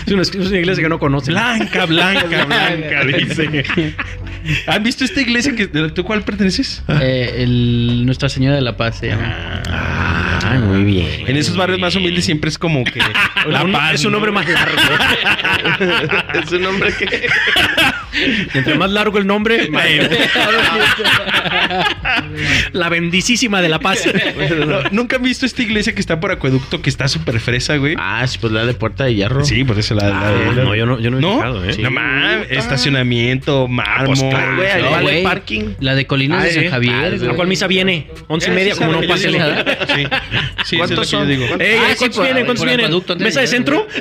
es, una, es una iglesia que no conoce. Blanca, blanca, blanca, dice. ¿Han visto esta iglesia que tú cuál perteneces? Eh, el- Nuestra Señora de la Paz se llama. Ah, muy bien. En esos barrios más humildes siempre es como que la Un- paz. es un ¿no? nombre más largo. es un nombre que... Entre más largo el nombre, La bendicísima de la paz. No, Nunca han visto esta iglesia que está por acueducto que está súper fresa, güey. Ah, sí, pues la de Puerta de Hierro. Sí, por eso la, la- Ah, la- no, yo no, yo no he ¿No? fijado, ¿eh? Sí. No mames, estacionamiento, mármol. pues claro, Güey, güey. parking. La de Colinas Ah, de. San Javier. Ah, güey. ¿A cuál misa viene? Once y Eh, media, como no, pásele. digo. Sí. Sí, ¿Cuántos eso es lo que yo son? digo. Ey, Ah, sí, ¿cuántos vienen? ¿Cuántos vienen? ¿Mesa de centro?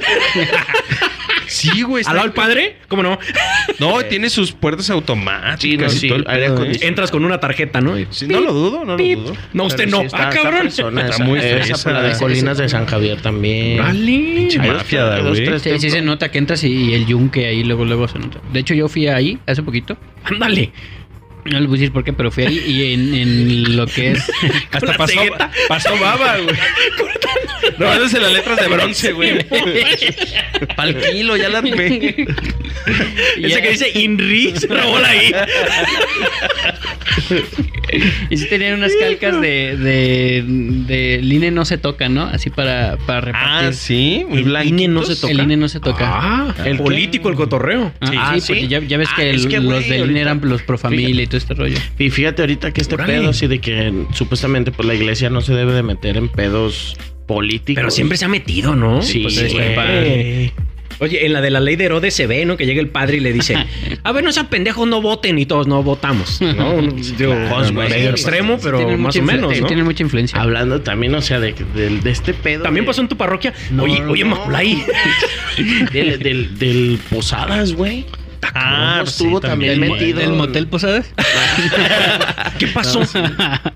Sí, güey. ¿Al lado del padre? ¿Cómo no? No, tiene sus puertas automáticas. Sí, no, y sí, todo el aire pedo, ¿eh? Entras con una tarjeta, ¿no? No lo dudo, no lo dudo. No, usted Pero no. sí está- ah, cabrón. Está muy esa, fresa. la de Colinas de San Javier también. Vale. Dos, güey. Sí, se nota que entras y, y el yunque ahí luego, luego se nota. De hecho, yo fui ahí hace poquito. Ándale. No les voy a decir por qué, pero fui ahí y en, en lo que es... Hasta la pasó, cegueta. pasó baba, güey. No, las letras de bronce, güey. Pa'l kilo, ya la armé. Ese que dice Inri se robó la I. Y sí tenían unas calcas de, de, de el INE no se toca, ¿no? Así para, para repartir. Ah, sí, muy El blanquitos. INE no se toca. El INE no se toca. Ah, ¿El el político, el cotorreo. Ah, Sí. sí, Ah, porque ya, ya ves Ah, que es el- que, los del INE eran los pro familia y todo este rollo. Y fíjate ahorita que este pedo, así de que supuestamente pues la iglesia no se debe de meter en pedos políticos. Pero siempre se ha metido, ¿no? Sí, Pues, siempre. Oye, en la de la ley de Herodes se ve, ¿no? Que llega el padre y le dice, a ver, no sean pendejos, no voten y todos no votamos. ¿no? Digo, Claro, güey. medio extremo, pero Tienen más mucha o menos, ¿no? Tienen mucha influencia. Hablando también, o sea, de, de, de este pedo. También de- pasó en tu parroquia. No, oye, no, oye. Del, del, del Posadas, güey. Ah, ¿Cómo pues estuvo sí, también ¿Del, metido? del motel Posadas? ¿Qué pasó?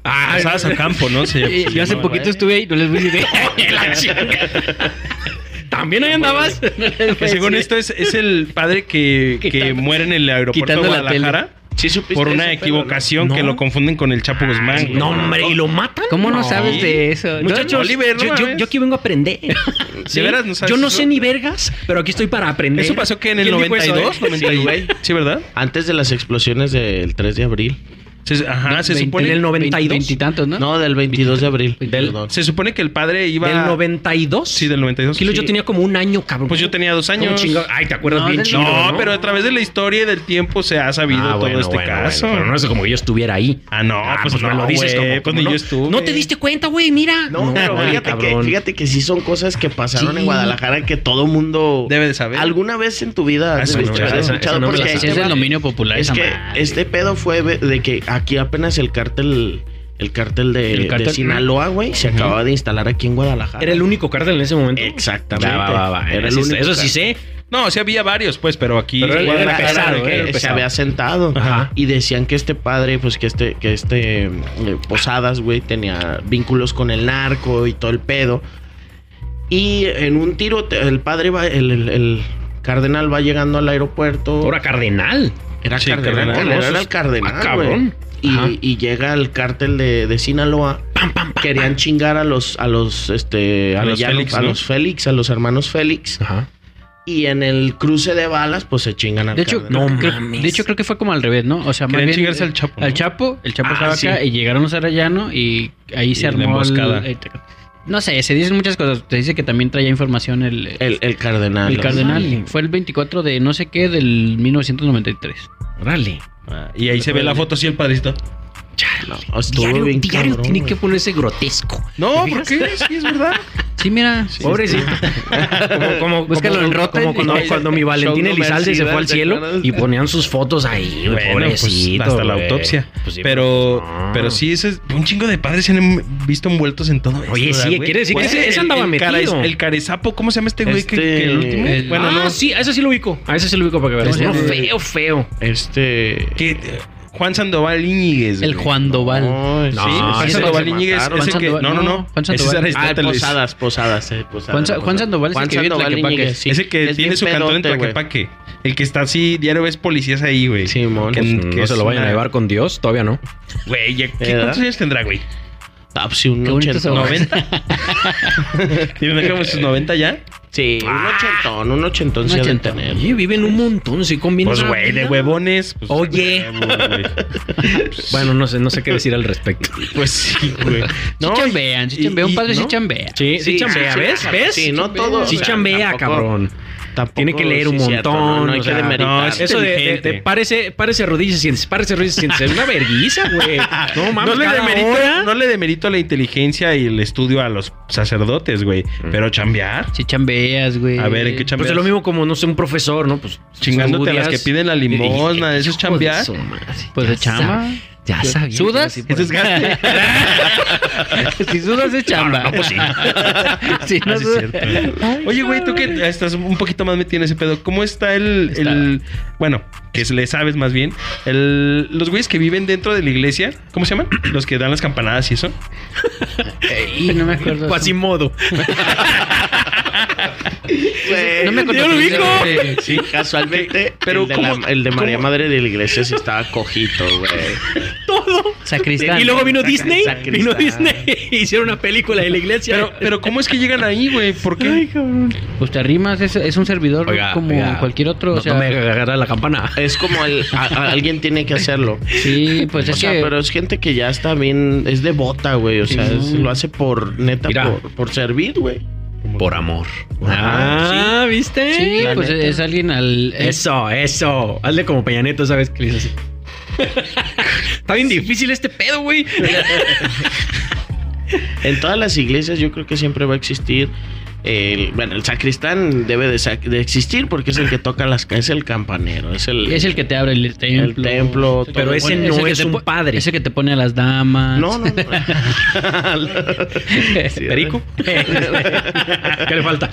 Ah, Pasadas al campo, ¿no? Y- se Yo hace llamaba. poquito estuve ahí, no les voy a decir. ¿También ahí andabas? Que según esto es, es el padre que, que muere en el aeropuerto de Guadalajara Sí, supiste por una equivocación ¿no? que lo confunden con el Chapo Guzmán. No, hombre, ¿y lo matan? ¿Cómo no, No. sabes de eso? Muchachos, No, Oliver, ¿no yo, yo- mames? yo aquí vengo a aprender. ¿De veras no sabes Yo no eso? sé ni vergas, pero aquí estoy para aprender. Eso pasó que en el ¿Quién dijo eso, 92, eh? 90 y- Sí, güey. Sí, ¿verdad? Antes de las explosiones del 3 de abril. Se- ajá, se Veinte- supone, en el 92. Veintitantos, ¿no? No, del 22 de abril. Del- Perdón. se supone que el padre iba... ¿Del 92? Sí, del 92. Kilo, Sí. yo tenía como un año, cabrón. Pues yo tenía dos ¿Cómo años. Ay, ¿te acuerdas No, bien del- chido, No, no? pero a través de la historia y del tiempo se ha sabido Ah, todo bueno, este bueno, caso. bueno, pero no es como que yo estuviera ahí. Ah, no, Ah, pues, pues no, me lo dices güey, como, pues como no, yo estuve. No te diste cuenta, güey, mira. No, pero fíjate que, fíjate que sí son cosas que pasaron Sí. en Guadalajara que todo mundo Debe de saber. alguna vez en tu vida Ah, has no, escuchado, porque la ahí Sí, te es el dominio popular. Es que este pedo fue de que aquí apenas el cártel el cártel de, El cártel- de Sinaloa, güey, se acababa de instalar aquí en Guadalajara. Era el único cártel en ese momento. Exactamente. Va, va, va, va. Era el Eso sí- único Eso sí cártel. sé. No, sí había varios, pues, pero aquí. Pero igual era era pesado, pesado. Era se había sentado Ajá. y decían que este padre, pues que este, que este eh, Posadas, güey, tenía vínculos con el narco y todo el pedo. Y en un tiro, el padre va, el, el- el cardenal va llegando al aeropuerto. Ahora cardenal. Era Sí, cardenal, cardenal. era, era el cardenal, Ah, cabrón. Y, y llega el cártel de, de Sinaloa. Pam, pam, pam. Querían chingar a los, a los, este, A los Félix, a ¿no? los Félix, a los hermanos Félix. Ajá. Y en el cruce de balas, pues se chingan al De hecho. No creo, mames. de hecho, creo que fue como al revés, ¿no? O sea, más bien. chingarse al Chapo, ¿no? Al Chapo, el Chapo Ah, estaba sí. acá y llegaron los Arellano y ahí se Y la armó el- emboscada. el- no sé, se dicen muchas cosas. Se dice que también traía información el, el, El, el cardenal. cardenal. Fue el 24 de no sé qué del 1993. Órale. Ah, y ahí se ve la foto así el padrito. No, estuvo Diario, bien diario cabrón, tiene güey. que ponerse grotesco. No, ¿Te ¿por qué? Sí, es verdad. Sí, mira. Pobrecito. como, como, Búscalo como- en como cuando, cuando mi Valentín Elizalde se fue al cielo y ponían sus fotos ahí, güey, Bueno, pues, pobrecito. hasta la autopsia. Pues sí, pero, pues, no. pero sí, ese es, un chingo de padres se han visto envueltos en todo esto. Oye, ¿verdad, sí, güey? quiere decir que ese- ese andaba el, cara- metido. el carezapo, ¿cómo se llama este güey? Este- que, que el último. el- bueno, ah, no. sí, a ese sí lo ubico. A ese sí lo ubico para que veas. Uno feo, feo. Este. Que, Juan Sandoval Íñiguez. El. Juan Doval. No, Sí, Juan es Sandoval Íñiguez es el que. Sandoval, No, no, no. Juan Ese es Sandoval. Ah. Posadas, Posadas, eh, Posadas. Juan Sa- Juan Sandoval es el Juan que vive en Sandoval Tlaquepaque. Sí. Ese que Es tiene su cantón en. Tlaquepaque. El que está así, diario ves policías ahí, güey. Simón. Que- Pues, que no es se lo vayan una- a llevar con Dios, todavía no. Güey, ya- ¿qué- ¿Verdad? ¿cuántos años tendrá, güey? Ah, sí, un Qué bonito ochentón. se ¿90? ¿Tiene como sus 90 ya? Sí, un ochentón, un ochentón sí Un ha de ochentón. tener. Oye, viven un montón, sí combinan. Pues, güey, de huevones. pues, Oye. Bueno, no sé, no sé qué decir al respecto. Pues sí, güey. Sí chambean, sí chambean. Un padre sí ¿no? chambea. Sí, sí, chambea, ¿ves? ¿Ves? Sí, no todo. Sí chambea, cabrón. Tampoco Tiene que leer un sí, montón. no, no hay o que sea, demeritar. no, es- Eso de, de, de párese, párese rodillas y párese rodillas y. Es una verguiza, güey. No mames, No le, demerito, hora. no le demerito la inteligencia y el estudio a los sacerdotes, güey. Pero chambear. Sí chambeas, güey. A ver, ¿en qué chambeas? Pues es lo mismo como, no sé, un profesor, ¿no? Pues Chingándote a las que piden la limosna, eso es chambear. madre. Pues de chamba. Ya sabía. ¿Sudas? es gaste. si sudas de chamba. No, no, pues sí. Sí, no Ah, sí, sudas- es cierto. Oye, güey, tú que estás un poquito más metido en ese pedo, ¿cómo está el. Está. el- bueno, que le sabes más bien. El, los güeyes que viven dentro de la iglesia, ¿cómo se llaman? Los que dan las campanadas y eso. Y no me acuerdo. Quasimodo. Güey, No me acuerdo. Yo lo ubico. Sí. Sí. Casualmente, Pero el, de ¿cómo- la- el de María cómo- Madre de la Iglesia sí estaba cojito, güey. Todo. Sacristán. Y luego vino Disney. sacristán. Vino Disney. Hicieron una película de la iglesia. Pero, pero ¿cómo es que llegan ahí, güey? ¿Por qué? Ay, cabrón. Pues te arrimas, es, es un servidor Oiga, como oiga, cualquier otro. No, o sea, no me agarra la campana. Es como el, a- a- alguien tiene que hacerlo. Sí, pues o es sea, que. pero es gente que ya está bien, es devota, güey. O sea, Sí. es- lo hace por neta, Mira. por, por servir, güey. Por amor. Ah, Ah, ¿viste? Sí, la pues neta. es alguien al. es- Eso, eso. Hazle como Peña Nieto, ¿sabes? Que le hizo así. Está bien difícil este pedo, güey. En todas las iglesias yo creo que siempre va a existir el, bueno, el sacristán debe de, de existir porque es el que toca las es el campanero, es el Es el que te abre el templo. el templo, Pero ese Bueno, no el que es te un padre. Ese que te pone a las damas. No, no, no. ¿Perico? ¿Qué le falta?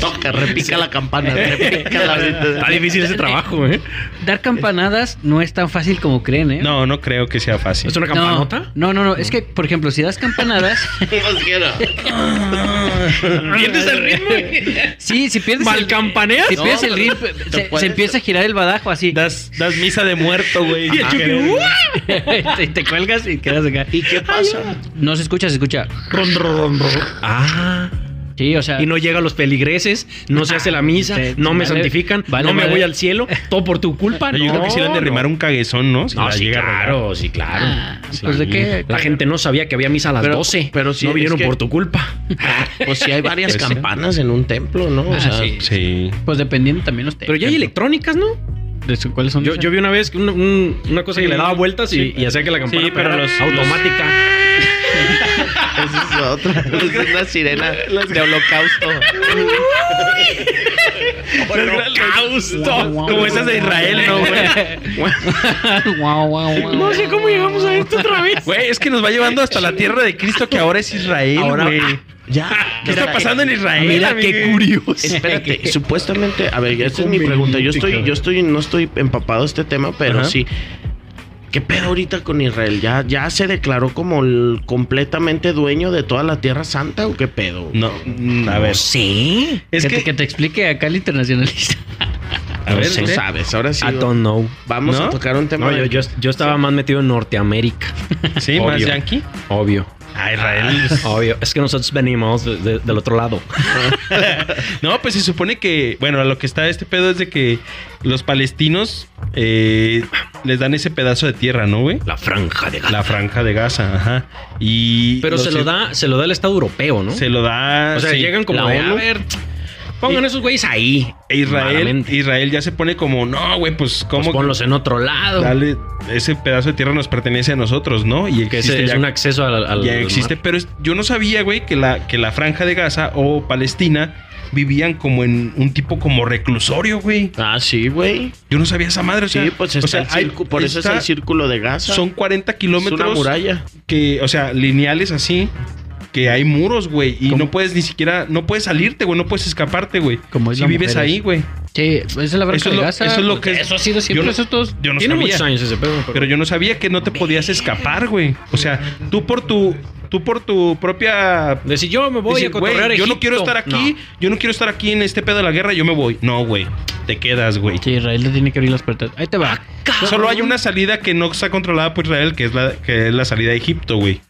Toca, repica la campana, repica la Está difícil ese trabajo, ¿eh? Dar campanadas no es tan fácil como creen, ¿eh? No, no creo que sea fácil. ¿Es una No, campanota? No, no, no. Es que, por ejemplo, si das campanadas. Quiero. ¿Pierdes el ritmo? sí, si pierdes. ¿Mal el- campaneas? Si pierdes el ritmo, se, empieza a girar el badajo así. Das, das misa de muerto, güey. Y el Ah, te, te cuelgas y quedas acá. ¿Y qué pasa? No se escucha, se escucha. Ah. Sí, o sea. Y no llega a los peligreses, no se hace la misa, Te- no me vale- santifican, vale, no me vale. voy al cielo, todo por tu culpa. No, yo creo que sí le han de arrimar un caguezón, ¿no? Si No, sí, llega a regar. claro, sí, claro. Ah, Sí. pues, ¿de qué? La gente no sabía que había misa a las Pero- 12. pero sí, no vinieron que- por tu culpa. Pues sí hay varias Pues sí. campanas en un templo, ¿no? O Ah, sea, sí. Sí. Pues dependiendo también los Pero ya hay electrónicas, ¿no? ¿De su- ¿Cuáles son? Yo, vi una vez que un- un- una cosa Sí. que le daba vueltas y, Sí. y hacía que la campana Sí, pero los- automática. esa es otra. Es una sirena de holocausto. ¡Holocausto! Como esas de Israel, ¿no, güey? Guau, guau, guau. No sé cómo llegamos a esto otra vez. Güey, es que nos va llevando hasta la tierra de Cristo que ahora es Israel, Ahora, güey. Ya. ¿Qué está pasando en Israel? Mira qué curioso. Espérate, supuestamente, a ver, esta es mi pregunta. Yo estoy, yo estoy, no estoy empapado de este tema, pero Ajá. sí. ¿Qué pedo ahorita con Israel? ¿Ya, ya se declaró como el completamente dueño de toda la Tierra Santa o qué pedo? No, mm, a ver. Sí. Es que, que, te, que te explique acá el internacionalista. a ver, no ¿eh? sabes. Ahora sí. I don't know. Vamos ¿No? a tocar un tema. No, yo, yo, yo estaba más metido en Norteamérica. Sí, más yankee. Obvio. Ah, Israel. Obvio. Es que nosotros venimos de- de- del otro lado. No, pues se supone que, bueno, a lo que está este pedo es de que los palestinos eh, les dan ese pedazo de tierra, ¿no, güey? La franja de Gaza. La franja de Gaza, ajá. Y Pero se lo da, se lo da el Estado europeo, ¿no? Se lo da. o sea, sí, llegan como la de, a ver, pongan Y- esos güeyes ahí. E Israel, Malamente. Israel ya se pone como, no, güey, pues Pues cómo ponlos en otro lado. dale ese pedazo de tierra nos pertenece a nosotros, ¿no? Y Que existe ese es ya, un acceso al, al ya existe, mar. pero es- yo no sabía, güey, que la que la franja de Gaza o Palestina vivían como en un tipo como reclusorio, güey. Ah, sí, güey. Yo no sabía esa madre, o sea, Sí, pues o está sea, el hay- por eso es el círculo de Gaza. Son 40 es una kilómetros muralla. que, o sea, lineales así, que hay muros, güey, y ¿Cómo? no puedes ni siquiera, no puedes salirte, güey, no puedes escaparte, güey. Como Si vives ahí, güey. Sí, esa es la Eso franja es de lo- Gaza. eso es lo que- Eso ha sido siempre. yo no- eso todos- Yo no Tiene sabía. muchos años ese pedo. Pero yo no sabía que no te podías escapar, güey. O sea, tú por tu, tú por tu propia Decir, yo me voy decir, a cotorrear güey, yo no quiero estar aquí, yo no quiero estar aquí en este pedo de la guerra, yo me voy. No, güey, te quedas, güey. Sí, Israel le tiene que abrir las puertas. Ahí te va. Solo hay una salida que no está controlada por Israel, que es la, que es la salida de Egipto, güey.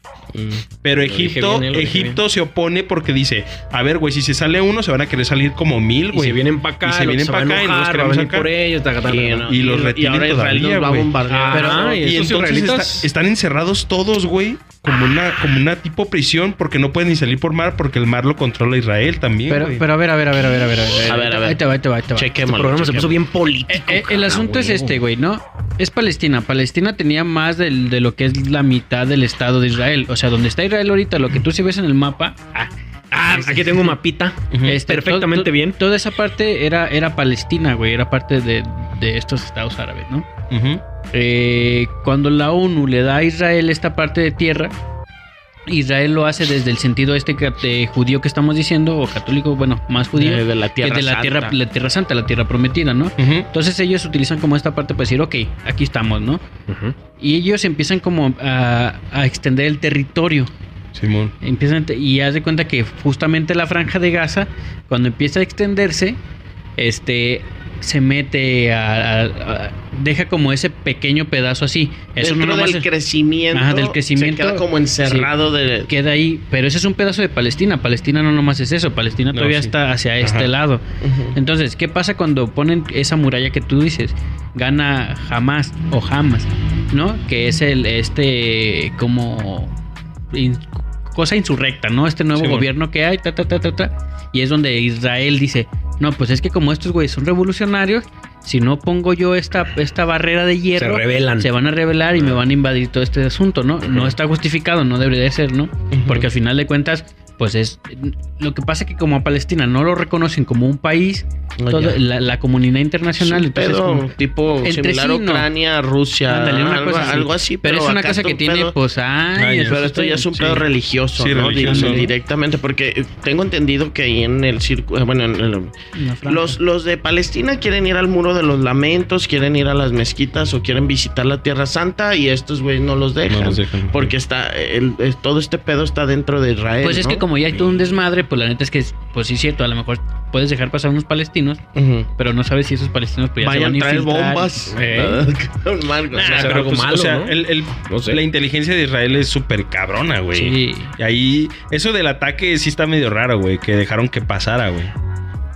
Pero dije Egipto, bien, eh, Egipto se opone porque dice, a ver, güey, si se sale uno, se van a querer salir como mil, Y güey. se vienen para acá, Y se los vienen que pa' van a acá y enojar, a queremos por ellos. taca, taca, no. Y los Y retienen todavía, nos va a güey. bombardear. Ah, Pero- y Y entonces israelitas- está- están encerrados todos, güey, como una, como una tipo prisión, porque no pueden ni salir por mar, porque el mar lo controla Israel también, Pero, pero a ver, a ver, a ver, a ver, a ver. A ver, a ver. Ahí te va, ahí te va, ahí te va. Este programa se puso bien político. Eh, eh, el asunto es huevo. este, güey, ¿no? Es Palestina. Palestina tenía más del- de lo que es la mitad del Estado de Israel. O sea, donde está Israel ahorita, lo que tú sí ves en el mapa, Ah, aquí tengo un mapita. este, perfectamente to- to- bien. Toda esa parte era, era Palestina, güey. Era parte de, de estos estados árabes, ¿no? Eh, cuando la ONU le da a Israel esta parte de tierra, Israel lo hace desde el sentido este que- de judío que estamos diciendo, o católico, bueno, más judío, Eh, de la que tierra de la santa. tierra, la tierra santa, la tierra prometida, ¿no? Entonces ellos utilizan como esta parte para decir, ok, aquí estamos, ¿no? Y ellos empiezan como a, a extender el territorio. Simón. Empiezan, y haz de cuenta que justamente la franja de Gaza, cuando empieza a extenderse, este se mete a, a- a- deja como ese pequeño pedazo así. Eso no Dentro del es- crecimiento, Ajá, del crecimiento, se queda como encerrado de... queda ahí, pero ese es un pedazo de Palestina. Palestina no nomás es eso, Palestina No, todavía sí. está hacia este lado. Entonces, ¿qué pasa cuando ponen esa muralla que tú dices? Gana Hamas o Hamas, ¿no? Que es el este como in- cosa insurrecta, ¿no? Este nuevo Sí, bueno. gobierno que hay, ta, ta, ta, ta, ta. Y es donde Israel dice, no, pues es que como estos güeyes son revolucionarios, si no pongo yo esta, esta barrera de Se hierro, revelan. se van a rebelar y me van a invadir todo este asunto, ¿no? No está justificado, no debería de ser, ¿no? Porque al final de cuentas, pues es... Lo que pasa que como a Palestina no lo reconocen como un país, todo- la, la comunidad internacional, entonces pedo como- tipo entre similar sí. Ucrania, Rusia, Ándale, una algo, cosa así. algo así. pero, es una cosa que un tiene, pedo- pues, ay, Ay, eso Pero esto ya es un sí. pedo religioso, Sí, ¿no? religioso, Di- ¿no? Directamente, porque eh, tengo entendido que ahí en el círculo, bueno, en el- los, los de Palestina quieren ir al muro de los lamentos, quieren ir a las mezquitas o quieren visitar la Tierra Santa y estos güeyes no los dejan. No los dejan. Porque está, el- el- todo este pedo está dentro de Israel. Pues es ¿no? que como ya hay todo un desmadre, pues la neta es que, pues sí es cierto, a lo mejor puedes dejar pasar unos palestinos, pero no sabes si esos palestinos pues ya se Vayan van a infiltrar. bombas. Eh, Con Marcos, Nah, o sea, hacer pero, algo pues, malo, o sea, ¿no? el- el- No sé. la inteligencia de Israel es súper cabrona, güey. sí. Y ahí, eso del ataque sí está medio raro, güey, que dejaron que pasara, güey.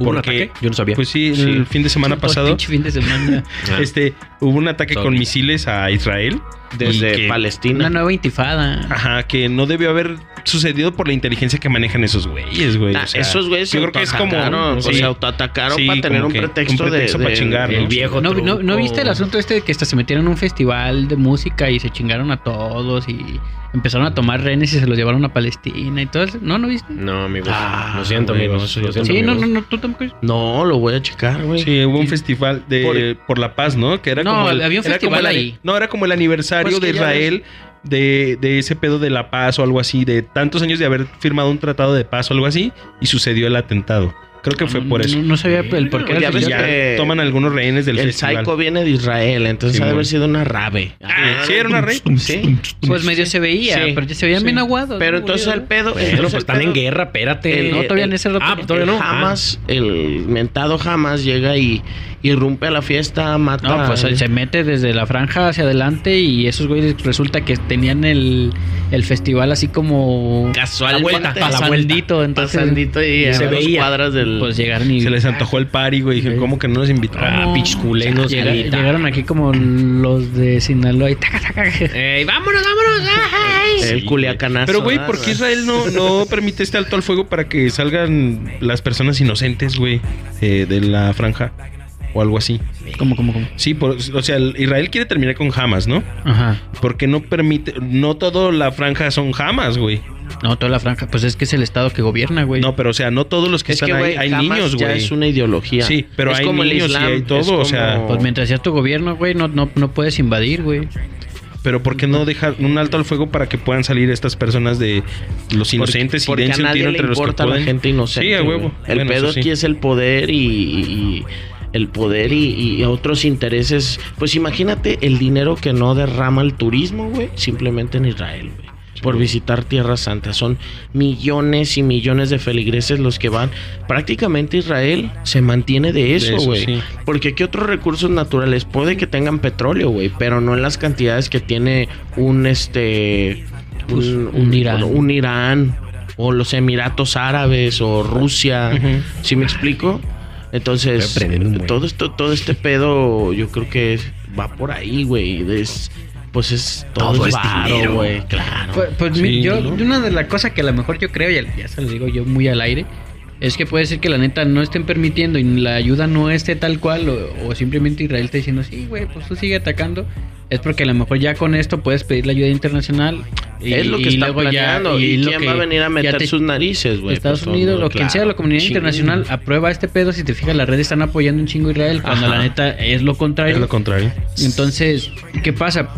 ¿Hubo un Porque- ataque? Yo no sabía. Pues sí, Sí. el fin de semana pasado, pinche fin de semana. Este, hubo un ataque Sorry. con misiles a Israel. desde que- Palestina. Una nueva intifada. Ajá, que no debió haber sucedido por la inteligencia que manejan esos güeyes, güey. Ah, O sea, esos güeyes yo creo que es como- autoatacaron, sí. o se autoatacaron Sí, para tener un que pretexto, un pretexto de, para de- chingar, ¿no? El viejo ¿No, no, ¿No truco. viste el asunto este de que hasta se metieron en un festival de música y se chingaron a todos y empezaron a tomar renes y se los llevaron a Palestina y todo eso? ¿No, no viste? No, amigos. Ah, lo siento, güey, amigos. Lo siento, Sí, no, amigos. no, no, tú tampoco. No, lo voy a checar, güey. Sí, hubo un festival de Por- por, la paz, ¿no? Que era No, como el- había un como festival el ahí. No, era como el aniversario Pues que de Israel de, de ese pedo de la paz o algo así, de tantos años de haber firmado un tratado de paz o algo así, y sucedió el atentado. Creo que fue por No, eso. no, no sabía el por qué. Ya ves que toman algunos rehenes del el festival. Psycho viene de Israel, entonces Sí, ha de haber sido una rave. Ah, sí, era una rey. Sí. Pues medio se veía, Sí, pero ya se veían sí. bien aguados. Pero ¿no? entonces el pedo. Pero pues el están en guerra, espérate. el- No, todavía en ese rato. Ah, todavía no. Hamas, el mentado Hamas llega y irrumpe a la fiesta, mata. No, pues se mete desde la franja hacia adelante y esos güeyes resulta que tenían el, el festival así como la vuelta, pasandito, entonces pasandito y Se a dos veía. cuadras del. pues llegaron y Se les antojó el party, güey. Dije, ¿cómo que no nos invitaron? Ah, Anita. llegaron aquí como los de Sinaloa y taca, taca. Ey, vámonos, vámonos. ay. el culiacanazo. Pero, güey. ¿por qué Israel no, no permite este alto al fuego para que salgan las personas inocentes, güey, eh, de la franja? O algo así. ¿Cómo, cómo, cómo? Sí, por- o sea, el- Israel quiere terminar con Hamas, ¿no? Ajá. Porque no permite, no toda la franja son Hamas, güey. No, toda la franja, pues es que es el estado que gobierna, güey. No, pero o sea, no todos los que Es están que, ahí, güey, hay Hamas niños, ya güey. es una ideología. Sí, pero Es hay como el niños y Islam, hay todo, o sea, Pues mientras sea tu gobierno, güey, no, no, no puedes invadir, güey. Pero ¿por qué no dejar un alto al fuego para que puedan salir estas personas de los inocentes porque, y porque a nadie le entre los que importa a la pueden? gente inocente. Sí, a huevo. güey. El Bueno, pedo sí. aquí es el poder y, y- el poder y, y otros intereses. Pues imagínate el dinero que no derrama el turismo, güey, simplemente en Israel, güey. Por visitar Tierra Santa. Son millones y millones de feligreses los que van. Prácticamente Israel se mantiene de eso, güey. sí. Porque ¿qué otros recursos naturales? Puede que tengan petróleo, güey, pero no en las cantidades que tiene un este Pues, un, un Irán. bueno, un Irán o los Emiratos Árabes o Rusia. Ujú. ¿Sí me explico? Entonces, todo esto, todo este pedo, yo creo que es- va por ahí, güey. Es- Pues es todo, Todo es varo, dinero. güey. Claro. Pues, pues, Sí, yo, ¿no? una de las cosas que a lo mejor yo creo, y al- ya se lo digo yo muy al aire, es que puede ser que la neta no estén permitiendo y la ayuda no esté tal cual, o, o simplemente Israel está diciendo, sí, güey, pues tú sigue atacando. Es porque a lo mejor ya con esto puedes pedir la ayuda internacional. y- es lo que y está ya- planeando. ¿Y, lo quién que va a venir a meter te- sus narices, güey? Estados Pues, Unidos, todo, o quien claro. sea, la comunidad Ching. internacional aprueba este pedo. Si te fijas, las redes están apoyando un chingo a Israel, cuando Ajá. la neta es lo contrario. Es lo contrario. Entonces, ¿qué pasa?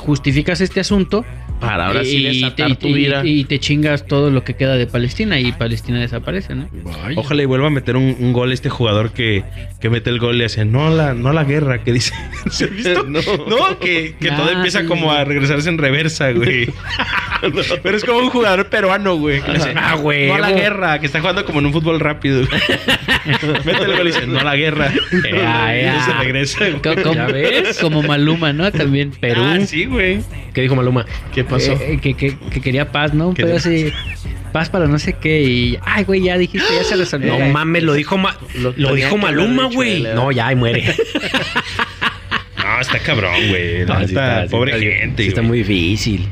Justificas este asunto Para ahora sí y, desatar te, tu y- vida. y te chingas todo lo que queda de Palestina y Palestina desaparece, ¿no? Ojalá y vuelva a meter un, un gol este jugador que, que mete el gol y le hace no a la, no la guerra, que dice. ¿Se has visto? No. No, que, que todo empieza sí. como a regresarse en reversa, güey. Pero es como un jugador peruano, güey. Que le dice, Ah, güey. No a la guerra, que está jugando como en un fútbol rápido. Mete el gol y dice, no a la guerra. Ea, ea. Y se regresa. güey. Como Maluma, ¿no? También Perú. Ah, sí, güey. ¿Qué dijo Maluma? ¿Qué pasó? Eh, eh, que, que- que quería paz, ¿no? Pero así, paz para no sé qué. Y, ay, güey, ya dijiste, ya se resolvió. No mames, lo dijo, Ma- Lo dijo Maluma, güey. ¿eh? No, ya, ahí muere. No, está cabrón, güey. No, sí está- sí pobre está- gente. sí está muy difícil.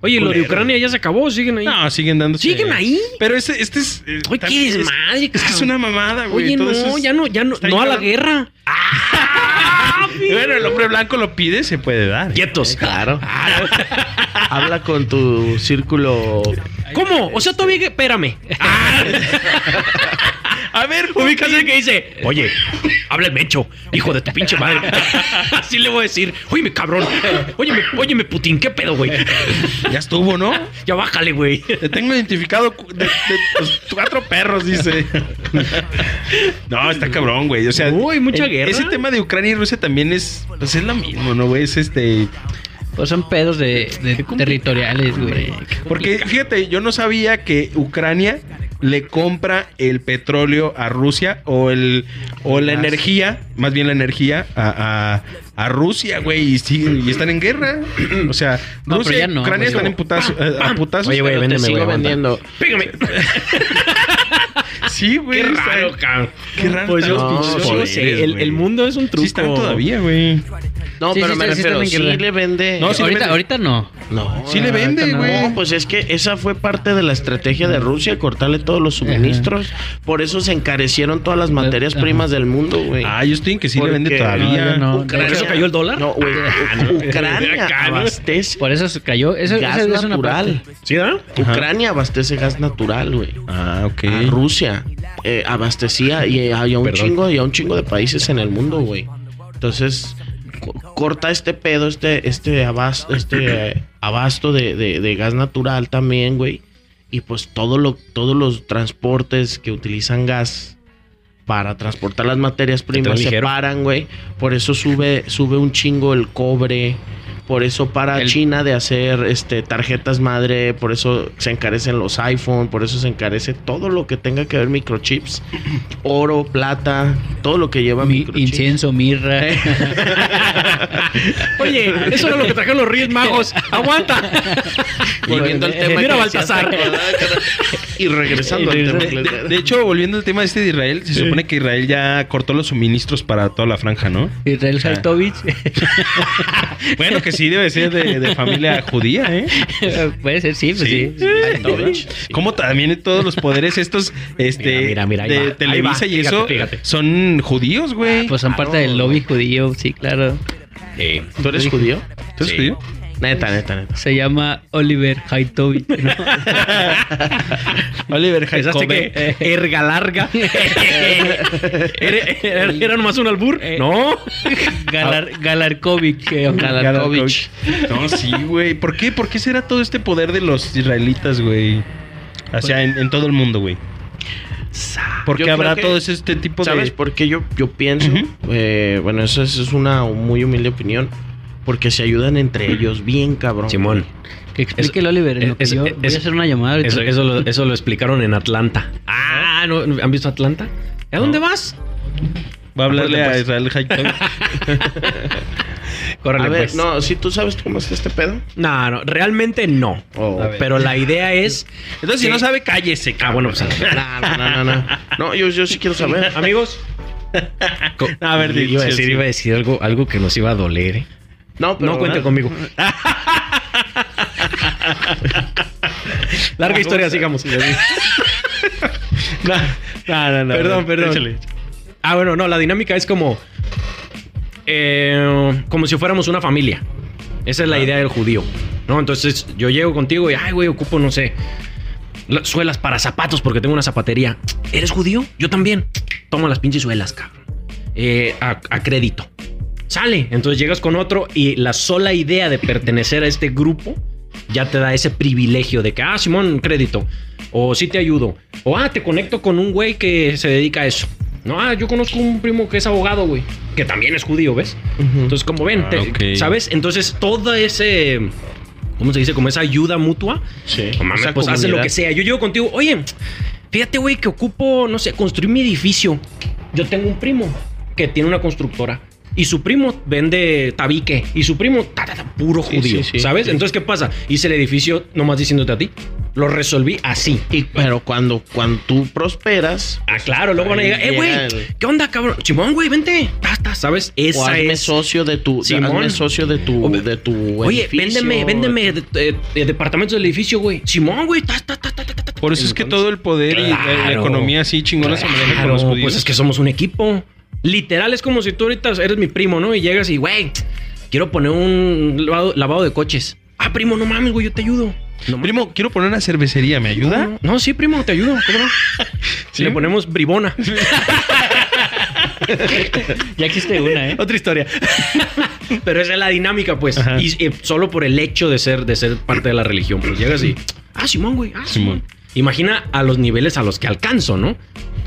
Oye, lo de Culero. Ucrania ya se acabó, siguen ahí. No, siguen dando. ¿Siguen ahí? Pero este, este es. eh, Oye, qué es- desmadre, Es que es una mamada, güey. Oye, Todo no, eso es- ya no, ya no, no a la guerra. Bueno, el hombre blanco lo pide, se puede dar. Quietos. Claro. Habla con tu círculo. ¿Cómo? O sea, todavía. Espérame. A ver, Ubicas el que dice, oye, habla el mecho, hijo de tu pinche madre. Así le voy a decir, oye, cabrón, óyeme, óyeme, Putin, ¿qué pedo, güey? Ya estuvo, ¿no? Ya bájale, güey. Te tengo identificado de, de tus cuatro perros, dice. No, está cabrón, güey. O sea, Uy, mucha el- guerra. Ese tema de Ucrania y Rusia también es, pues es lo mismo, ¿no, güey? Es este. Pues son pedos de, de territoriales, güey. Porque fíjate, yo no sabía que Ucrania le compra el petróleo a Rusia o el o la energía, más bien la energía a, a, a Rusia, güey, y siguen y están en guerra. O sea, No, Rusia pero ya y no, Ucrania güey. están en putazo, eh, a putazos. Oye, güey, pero te véndeme, sigo güey, aguanta. vendiendo. Pégame. Sí, güey. Qué raro, cabrón. Qué raro. Pues yo, no, pinches yo poderes, sé, el, mundo es un truco. Sí están todavía, güey. No, Sí, pero sí, me refiero, sí le vende. No, sí ahorita, vende. ahorita no. No, Sí le vende, güey. No, pues es que esa fue parte de la estrategia de Rusia, cortarle todos los suministros. Por eso se encarecieron todas las materias Ajá. primas del mundo, güey. Ah, yo estoy en que sí Porque- le vende todavía. no. ¿Por eso cayó el dólar? No, güey. Ucrania abastece Por eso se cayó. Eso, gas eso es una natural. ¿Sí. Ucrania abastece gas natural, güey. Ah, ok. A Rusia eh, abastecía y hay un Perdón. chingo y a un chingo de países en el mundo, güey. Entonces co- corta este pedo, este este abas- este eh, abasto de, de- de gas natural también, güey. Y pues todo lo, todos los transportes que utilizan gas para transportar las materias primas se paran, güey. Por eso sube, sube un chingo el cobre. Por eso para El- China de hacer este tarjetas madre, por eso se encarecen los iPhone, por eso se encarece todo lo que tenga que ver microchips, oro, plata, todo lo que lleva Mi- microchips. incienso, mirra. Oye, eso era lo que trajeron los Reyes Magos. ¡Aguanta! Volviendo al tema. Mira Baltasar. Y regresando al tema. De, de hecho, volviendo al tema este de Israel, se supone que Israel ya cortó los suministros para toda la franja, ¿no? Israel Haitovich. Bueno, que sí debe ser de, de familia judía, ¿eh? Puede ser, sí, pues sí. Haitovich. Como también todos los poderes estos este, Mira, mira, mira, ahí va, de Televisa va, y fíjate, eso fíjate. son judíos, güey. Pues son parte del lobby judío, sí, claro. Eh, ¿Tú eres judío? ¿Tú eres sí. judío? Neta, neta, neta. Se llama Oliver Haitovich. ¿no? Oliver Jacobe. que erga larga era, era, era nomás un albur. No. Galar, Galarkovic. eh, Galarkovich. No, sí, güey. ¿Por qué? ¿Por qué será todo este poder de los israelitas, güey? O sea, en, en todo el mundo, güey. ¿Por Yo qué habrá que- todo este tipo ¿Sabes de...? por qué yo, yo pienso? Eh, bueno, eso es, es una muy humilde opinión. Porque se ayudan entre ellos, bien cabrón. Simón. Que explique el Oliver. En lo que es- yo es- voy a hacer una llamada. Eso, eso, lo, eso lo explicaron en Atlanta. Ah, ¿no, ¿han visto Atlanta? ¿A dónde vas? Va a hablarle a Aparte, Israel Jacobe. Córrele, A ver, pues. no, si tú sabes cómo está este pedo. No, no, realmente no. Oh. A. Pero la idea es. Entonces, si no sabe, cállese, Ah, bueno, pues. No, no, no, no, no. Yo, yo sí quiero saber. Amigos. A ver, di- iba a sí, decir, sí. iba a decir algo, algo que nos iba a doler. ¿eh? No, pero. no cuente conmigo. Larga historia, sigamos. No, no, no, no. Perdón, perdón. Échale. Ah, bueno, no, la dinámica es como. eh, como si fuéramos una familia. Esa es la idea del judío. ¿No? Entonces yo llego contigo y, ay, güey, ocupo, no sé, la- suelas para zapatos porque tengo una zapatería. ¿Eres judío? Yo también. Toma las pinches suelas, cabrón. Eh, a, a crédito. Sale. Entonces llegas con otro y la sola idea de pertenecer a este grupo ya te da ese privilegio de que, ah, Simón, crédito. O sí te ayudo. O, ah, te conecto con un güey que se dedica a eso. No, ah, yo conozco un primo que es abogado, güey. Que también es judío, ¿ves? Entonces, como ven, Ah, te- ok. ¿sabes? Entonces, todo ese. ¿Cómo se dice? Como esa ayuda mutua. Sí. Mames, pues hace lo que sea. Yo llego contigo, oye, fíjate, güey, que ocupo, no sé, construir mi edificio. Yo tengo un primo que tiene una constructora. Y su primo vende tabique. Y su primo, ta, ta, ta, puro Sí, judío. sí, sí. ¿Sabes? Sí. Entonces, ¿qué pasa? Hice el edificio nomás diciéndote a ti. Lo resolví así. Y, pero cuando, cuando tú prosperas. Ah, claro, luego van a llegar, eh, güey, ¿qué onda, cabrón? Simón, güey, vente. Ta, ta, ¿Sabes? O Esa hazme es. socio de tu. Simón. Hazme socio de tu. O- De tu Oye, edificio. véndeme, véndeme de, de- de departamentos del edificio, güey. Simón, güey. ta, ta, ta, ta, ta, ta. Por eso es que todo el poder y la- la, Claro. economía así chingona se maneja con Claro, los judíos. Pues es que somos un equipo. Literal, es como si tú ahorita eres mi primo, ¿no? Y llegas y, güey, quiero poner un lavado, lavado de coches. Ah, primo, no mames, güey, yo te ayudo. No, Primo, quiero poner una cervecería, ¿me ayuda? No, no, sí, primo, te ayudo. ¿Cómo no? ¿Sí? Le ponemos bribona. Ya existe una, ¿eh? Otra historia. Pero esa es la dinámica, pues. Ajá. Y eh, solo por el hecho de ser, de ser parte de la religión, pues llegas y. Ah, Simón, güey. Ah, Simón. Simón. Imagina a los niveles a los que alcanzo, ¿no?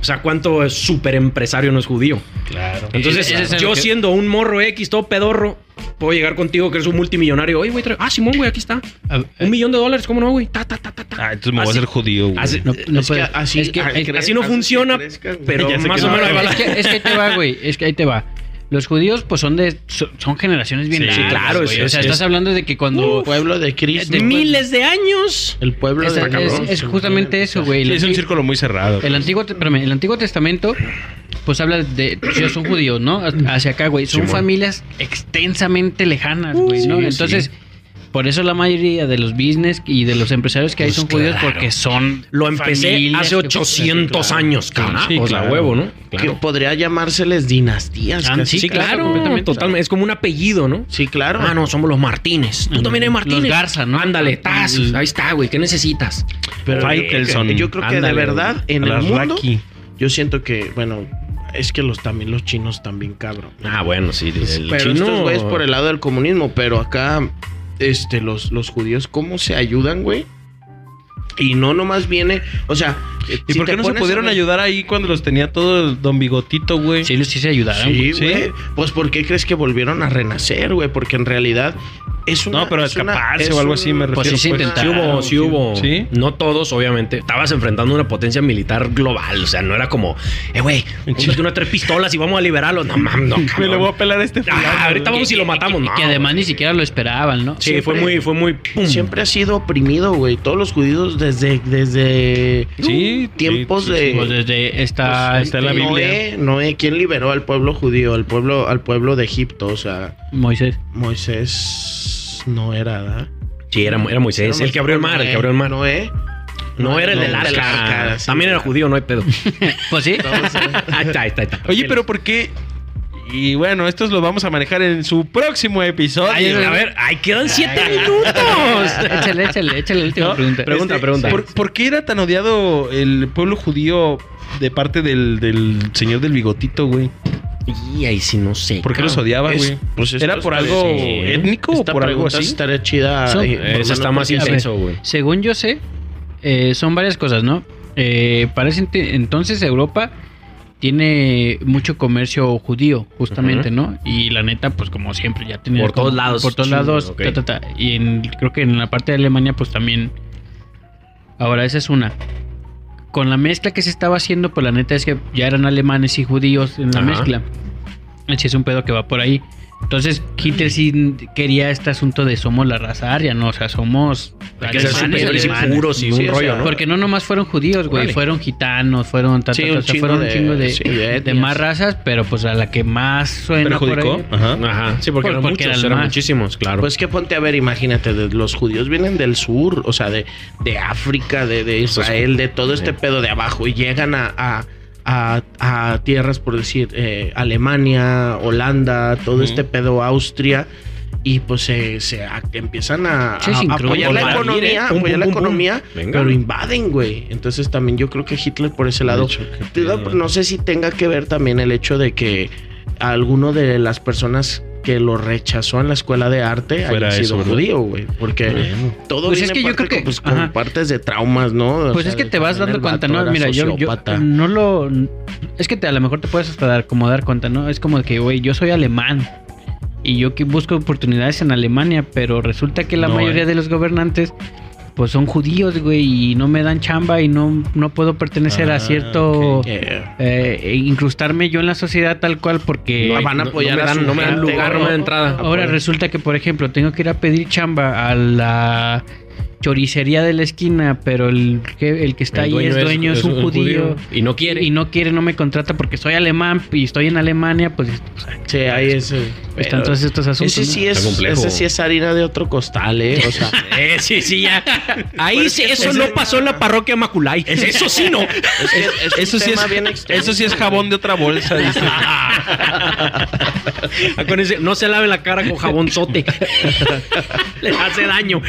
O sea, cuánto súper empresario no es judío. Claro. Entonces, es yo que- siendo un morro X, todo pedorro, puedo llegar contigo que eres un multimillonario. Oye, güey, trae- ah, Simón, güey, aquí está. A- Un millón de dólares, ¿cómo no, güey? Ta, ta, ta, ta, ta. Ah, entonces me voy a hacer judío, güey. así- No, no es puede- que así, es que- es- cre- así no que funciona, pero más o no, menos es, que, es que ahí te va, güey. Es que ahí te va. Los judíos, pues son de. Son, generaciones bien Sí, largas, claro, es- o sea, es- estás hablando de que cuando. El pueblo de Cristo. de miles de años. El pueblo es, de cabrón. es justamente eso, güey. Sí, es un círculo muy cerrado. El antiguo, espérame, el antiguo testamento, pues habla de, ya son judíos, ¿no? Hacia acá, güey. Son Simón. familias extensamente lejanas, güey, ¿no? sí, Entonces, por eso la mayoría de los business y de los empresarios que hay Pues son judíos claro. porque son Lo empecé hace que- 800 Claro. años, cabrón. Sí, o sea, claro. huevo, ¿no? Que podría llamárseles dinastías. Ah. Sí, claro, totalmente. Es como un apellido, ¿no? Sí, claro. Ah, no, somos los Martínez. Tú Mm, también eres Martínez. los Garza, ¿no? Ándale, taz. Mm. Ahí está, güey. ¿Qué necesitas? Pero Faitelson. yo creo que Ándale, de verdad, en el mundo, yo siento que, bueno, es que los también los chinos también cabrón. Ah, bueno, sí. El pero chino... estos güeyes por el lado del comunismo, pero acá este, los, los judíos, cómo se ayudan, güey. Y no nomás viene, o sea... ¿Y por qué no se pudieron ayudar ahí cuando los tenía todo el Don Bigotito, güey? Sí, sí se ayudaron. Sí, güey. Pues ¿por qué crees que volvieron a renacer, güey? Porque en realidad es una... No, pero es escaparse es o algo un- así me pues refiero. sí se Sí intentaron. hubo, sí hubo. ¿Sí? No todos, obviamente. Estabas enfrentando una potencia militar global. O sea, no era como, eh, güey, unas tres pistolas y vamos a liberarlos. No mames, no. Me le cabrón. voy a pelar a este Ah, ahorita vamos y lo matamos. Y No, que además ni siquiera lo esperaban, ¿no? Sí, fue muy, fue muy. pum. Siempre ha sido oprimido, güey. Todos los judíos desde, desde Sí, tiempos sí, de... Pues desde esta. Pues, está en la Biblia. Noé, Noé, ¿quién liberó al pueblo judío? Al pueblo, al pueblo de Egipto, o sea, Moisés. Moisés no era, ¿verdad? Sí, era, era Moisés, el que abrió el mar, el que abrió el mar. Noé. No, era el no, del arca. sí, También era judío, no hay pedo. Pues sí. ahí está, ahí está, ahí está. Oye, pero ¿por qué? Y bueno, estos lo vamos a manejar en su próximo episodio. Ay, A ver, ay, quedan siete minutos. échale, échale, échale la última ¿No? pregunta. Pregunta, pregunta. ¿por, por qué era tan odiado el pueblo judío de parte del, del señor del bigotito, güey? Y ahí sí no sé. ¿Por qué los odiaba, güey? pues ¿Era por es- algo sí. étnico o por algo así? estaría chida. Eh, por Ese está más intenso, güey. Según yo sé, eh, son varias cosas, ¿no? Eh, para ese entonces Europa tiene mucho comercio judío, justamente. ¿no? Y la neta, pues como siempre, ya tiene... Por como- todos lados. Por todos lados. ta, ta, ta. Y en- creo que en la parte de Alemania, pues también... Ahora, esa es una. Con la mezcla que se estaba haciendo, pues la neta es que ya eran alemanes y judíos en la mezcla. Sí, es un pedo que va por ahí. Entonces, Hitler sí quería este asunto de somos la raza aria, ¿no? O sea, somos Hay que ser alemanes, y puros y Sí, un o rollo, sea, ¿no? Porque no nomás fueron judíos, güey, fueron gitanos, fueron, ta, ta, Sí, ta, un o sea, chingo fueron un de- chingo de, sí, de más razas, pero pues a la que más suena por ¿Perjudicó? ahí. Ajá. Ajá. Sí, porque Por- eran porque muchos, eran eran más. muchísimos, claro. Pues que ponte a ver, imagínate, de- los judíos vienen del sur, o sea, de, de África, de, de Israel, de todo este Sí. pedo de abajo, y llegan a, a, a- a tierras, por decir, eh, Alemania, Holanda, todo este pedo, Austria, y pues se, se a- empiezan a, Sí, a- sin a apoyar la economía. Pum, apoyar pum, la pum, economía, pero invaden, güey. Entonces también yo creo que Hitler por ese lado, hecho, no sé si tenga que ver también el hecho de que alguno de las personas que lo rechazó en la escuela de arte Fuera haya eso, sido judío, güey. Porque Bueno. todo Pues viene es que yo creo que- con, pues, con partes de traumas, ¿no? O Pues sea, es que te vas dando cuenta, ¿no? Mira, yo, yo no lo... Es que te, a lo mejor te puedes hasta dar, como dar cuenta, ¿no? Es como que, güey, yo soy alemán y yo que busco oportunidades en Alemania, pero resulta que la No, mayoría eh. de los gobernantes pues son judíos, güey, y no me dan chamba y no, no puedo pertenecer Ah, a cierto... ok. Yeah. eh, e incrustarme yo en la sociedad tal cual porque... No, van a apoyar no me dan, no me dan lugar, no me dan entrada. Ahora resulta que, por ejemplo, tengo que ir a pedir chamba a la choricería de la esquina, pero el que, el que está El ahí es dueño, es, un judío, Y no quiere. y no quiere, no me contrata porque soy alemán y estoy en Alemania, pues Sí, ahí es. están todos estos asuntos. Ese sí, ¿no? es, ese sí es harina de otro costal, ¿eh? O sea, Eh, sí, sí, ya. Ahí sí, que eso ese- no pasó en la parroquia Maculay. Eso sí no. es que es Eso sí, es, bien eso sí es jabón de otra bolsa. dice. Acuérdense, no se lave la cara con jabón sote. Le hace daño.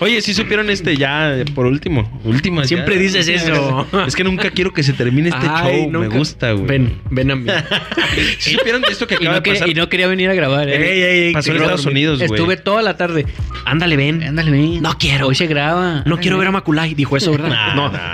Oye, sí supieron este ya, por último. Últimas Siempre ya. dices eso. Es que nunca quiero que se termine este Ay, show. Me gusta, güey. Ven, ven a mí. ¿Sí supieron de esto que Y acaba no, de quería, pasar? y no quería venir a grabar. ¿eh? Ey, ey, ey, Pasó en Estados Unidos, güey. Estuve toda la tarde. Ándale, ven. Ándale, ven. No quiero. Hoy se graba. No quiero ver a Maculay. Dijo eso, ¿verdad? Nah, no. nah.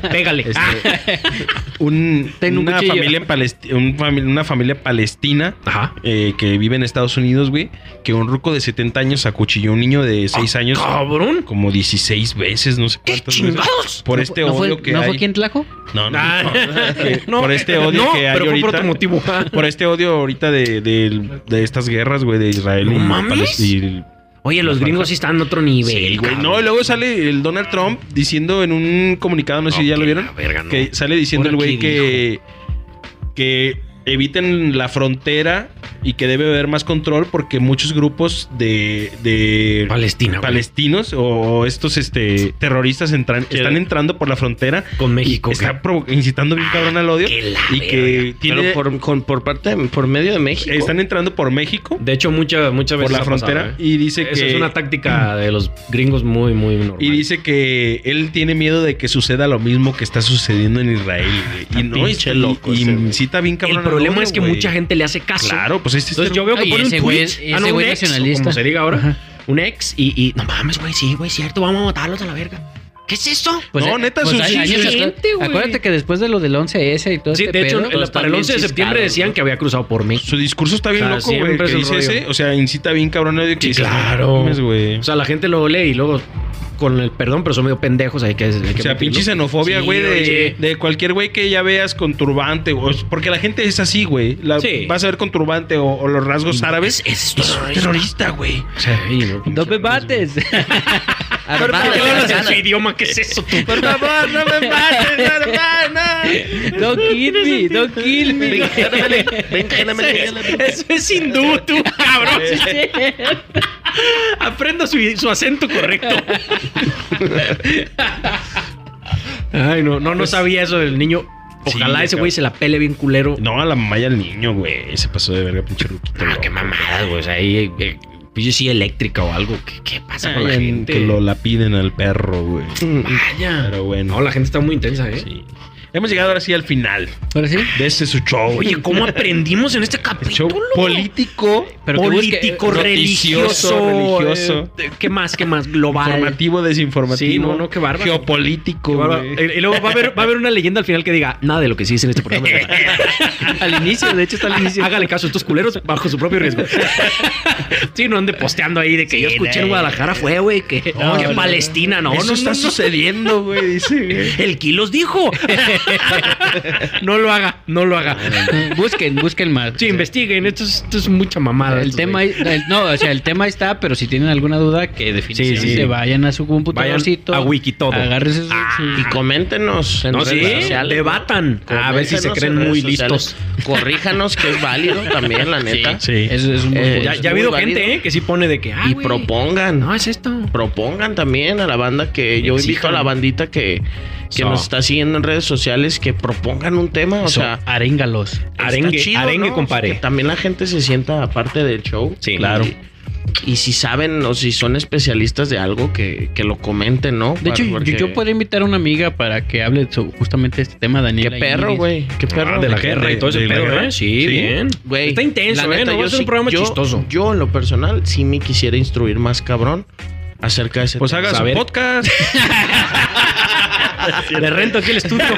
Pégale. Este, Ah. un- Tengo un una, cuchillo. familia en un fami- una familia palestina Ajá. eh, que vive en Estados Unidos, güey, que un ruco de 70 años acuchilló a un niño de 6 años Cabrón. Como 16 veces, no sé ¿Qué cuántas veces. chingados? Por este ¿No odio fue, que ¿no hay. fue quien Tlajo? No, no, Ah. no. Por este odio no, que hay pero fue ahorita. por otro motivo. Por este odio ahorita de, de- de estas guerras, güey, de Israel No y mames. Palestina. Oye, los gringos sí están en otro nivel. Sí, güey. No, y luego sale el Donald Trump diciendo en un comunicado, no sé si ya lo vieron, la verga, no. que sale diciendo ¿Ahora el güey qué que, que eviten la frontera y que debe haber más control porque muchos grupos de, de Palestina, güey. palestinos o estos este terroristas entran, están entrando por la frontera Con México. están incitando bien cabrón al odio la y que tiene, Pero por, con- por parte, por medio de México. están entrando por México De hecho, muchas muchas por veces la ha pasado, frontera ¿eh? y dice Eso que es una táctica de los gringos muy, muy normal. Y dice que él tiene miedo de que suceda lo mismo que está sucediendo en Israel. güey. Y no, pinche y, loco y incita bien cabrón problema odio, es que mucha gente le hace caso. Claro, pues este Entonces yo veo que pone un güey tweet, ah, no, un ex, nacionalista. como se diga ahora, Ajá. un ex y, y no mames, güey, sí, güey, cierto, vamos a matarlos a la verga. ¿Qué es eso? Pues, No, neta, pues hay años gente. Acuérdate que después de lo del 11S y todo Sí, este de hecho, pedo, para el están 11 de septiembre decían ¿no? que había cruzado por mí. Su discurso está bien O sea, loco, güey. Que es dice ese. O sea, incita bien cabrón odio que Sí, dices, claro. "No mames, güey. O sea, la gente lo lee y luego con el perdón, pero son medio pendejos, hay que hay que O sea, pinche xenofobia, Sí, güey, de, cualquier güey que ya veas con turbante. o- porque la gente es así, güey. Sí. Vas a ver con turbante o, o los rasgos árabes. Es, Es un terrorista, güey. Sí, no, No me mates. ¿Por qué Hermano, le hablas en hermano. su idioma? ¿Qué es eso tú? Por favor, no me mates, hermana. Don't kill me, don't kill me. Eso es hindú, tú, cabrón. Aprenda su, su acento correcto. Ay, no, no, no sabía eso del niño. Ojalá Sí, ese güey se la pele bien culero. No, a la mamá y al niño, güey. Se pasó de verga, pinche ruquito. Ah, loco. qué mamadas, güey. O sea, ahí, eh, pinche sí eléctrica o algo. ¿Qué, qué pasa con la gente? Que lo la piden al perro, güey. Vaya. Pero bueno. No, la gente está muy intensa, ¿eh? Sí. Hemos llegado ahora sí al final Ahora sí. de este su show. Oye, ¿cómo aprendimos en este show capítulo? político, Pero político, religioso, religioso. eh, ¿Qué más? ¿Qué más? Global. informativo, desinformativo. Sí, no, no, qué bárbaro. Geopolítico. Qué bárbaro. güey. Y luego va a, haber, va a haber una leyenda al final que diga nada de lo que sí dice en este programa. es verdad". al inicio, de hecho está al inicio. Hágale caso a estos culeros bajo su propio riesgo. sí, no ande posteando ahí de que yo escuché en Guadalajara fue, güey, que, No, que no, Palestina, no, Eso no, está sucediendo, güey. Dice. güey. El Kilos dijo. no lo haga, no lo haga. Busquen, busquen más. Sí, investiguen, esto es, esto es mucha mamada. El tema, el- no, o sea, el tema está, pero si tienen alguna duda, que definitivamente Sí, sí. vayan a su computadorcito. Vayan a Wikitodo. Agárrense Ah, su- Y coméntenos en No, sí, redes sociales. debatan. A ver si se creen muy sociales. listos. Corríjanos que es válido también, la neta. Sí. Es un Eh. Ya, ha muy habido válido. gente, ¿eh? Que sí pone de que. Ah, y propongan. No, es esto. propongan también a la banda que yo invito a la Exijan. bandita que, que So. nos está siguiendo en redes sociales que propongan un tema. O Eso, sea, aréngalos. Arengue, chido, arengue, ¿no? compadre. Que también la gente se sienta parte del show. Sí. Claro. Y, y si saben o si son especialistas de algo, que, que lo comenten, ¿no? De hecho, Para- yo, yo porque- puedo invitar a una amiga para que hable sobre justamente de este tema, Qué Daniela. perro, Iris. güey. Qué perro. Ah, de la ¿De qué? guerra y todo ese ¿De pedo? ¿eh? Sí, Sí. bien. Güey, Está intenso, la ¿eh? No va yo a ser un programa yo- chistoso. Yo, en lo personal, sí me quisiera instruir más cabrón acerca de ese Pues tema. haga su podcast. Le rento aquí el estudio.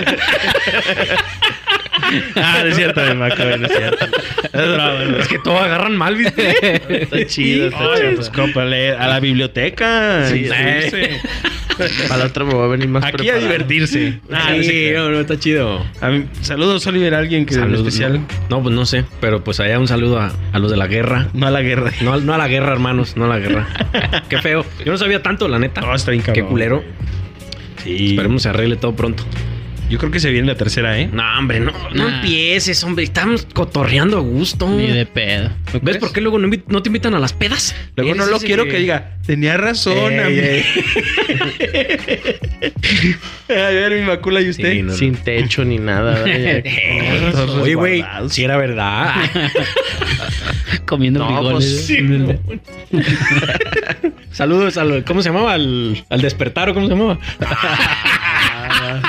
ah, no es cierto, me acuerdo, no es cierto. Es broma, es que todo agarran mal, ¿viste? Está chido, está Ay, chido. pues, compa, lee a la biblioteca. Sí. Para la otra me voy a venir más Aquí a preparado. divertirse. Ah, no sí, no, no, está chido. A mí- saludos, Oliver, alguien que Saludos, especial. No, no, pues no sé, pero pues allá un saludo a, a los de la guerra. No a la guerra. No, a la guerra, hermanos, no a la guerra. Qué feo. Yo no sabía tanto, la neta. No, está bien Qué cabrón. culero. Sí. Esperemos se arregle todo pronto. Yo creo que se viene la tercera, ¿eh? No, hombre, no, no Nah. empieces, hombre. Estamos cotorreando a gusto. Ni de pedo. ¿No ¿Ves crees? por qué luego no, te invitan a las pedas? Luego no lo quiero que... diga, tenía razón, Ey, amigo. ey. A ver, mi macula y usted. Sí, no, no. Sin techo ni nada. Oye, güey, si era verdad. Comiendo No, frijoles. pues, ¿eh? Saludos al. ¿Cómo se llamaba? Al, al despertar o cómo se llamaba. Ah,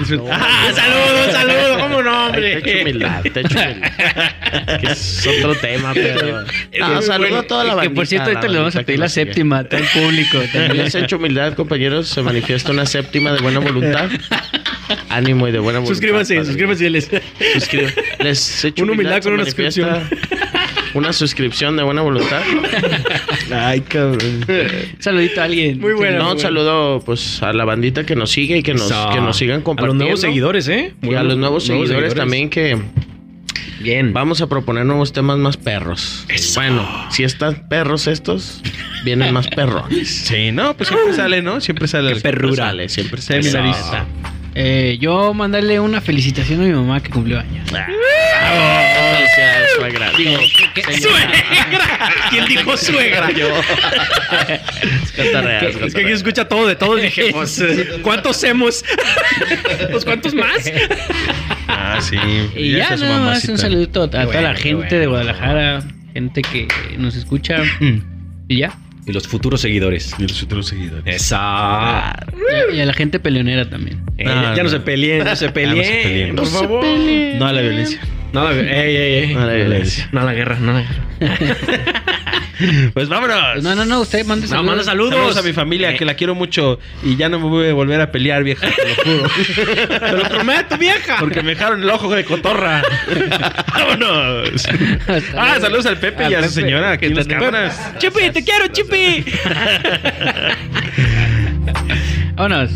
saludos, saludos. ¿Cómo no, Ay, Techo humildad, techo humildad. Que es otro tema, pero. No, saludo a toda la Que bandita. por cierto, ahorita le vamos a pedir que la séptima todo el público. también. Les hecho humildad, compañeros. Se manifiesta una séptima de buena voluntad. Ánimo y de buena voluntad. Suscríbanse, suscríbanse. Les... Suscríbanse. Les echo Una humildad se con una manifiesta Una suscripción de buena voluntad. Ay, cabrón. Saludito a alguien. Muy bueno. No, un saludo pues a la bandita que nos sigue y que nos, Eso. que nos sigan A los compartiendo. nuevos seguidores, ¿eh? Y a los nuevos, seguidores, también que Bien. vamos a proponer nuevos temas más perros. Eso. Bueno, si están perros estos, vienen más perrones. Sí, no, pues siempre sale, ¿no? Siempre sale. el- perrura. Sale, siempre sale. Eh, yo mandarle una felicitación a mi mamá que cumplió años. Suegra. Digo, ¡Suegra! ¿Quién dijo suegra? yo. Es cotorreo, es Es que aquí escucha todo de todos. Dije, pues, ¿cuántos hemos? pues, ¿cuántos más? Ah, sí. Y Ya ya está su nada más mamacita. un saludito a toda bueno, la qué gente bueno, de Guadalajara, gente que nos escucha. Mm. Y ya. Y los futuros seguidores. Y los otros seguidores. Esa. Y a la gente peleonera también. Eh, No, ya no no. se peleen, no se peleen. peleen. Por No se favor. No a la violencia. No, la- ey, ey, ey. No la violencia. No la guerra, no la guerra. Pues vámonos. No, no, no, usted mande No, saludos. manda saludos. Saludos a mi familia, Eh. que la quiero mucho y ya no me voy a volver a pelear, vieja, te lo juro. Te lo prometo, vieja. Porque me dejaron el ojo de cotorra. ¡Vámonos! Hasta Ah, luego. saludos al Pepe y a su señora que tenemos- cámaras. Chipi, te quiero, Chipi. Vámonos.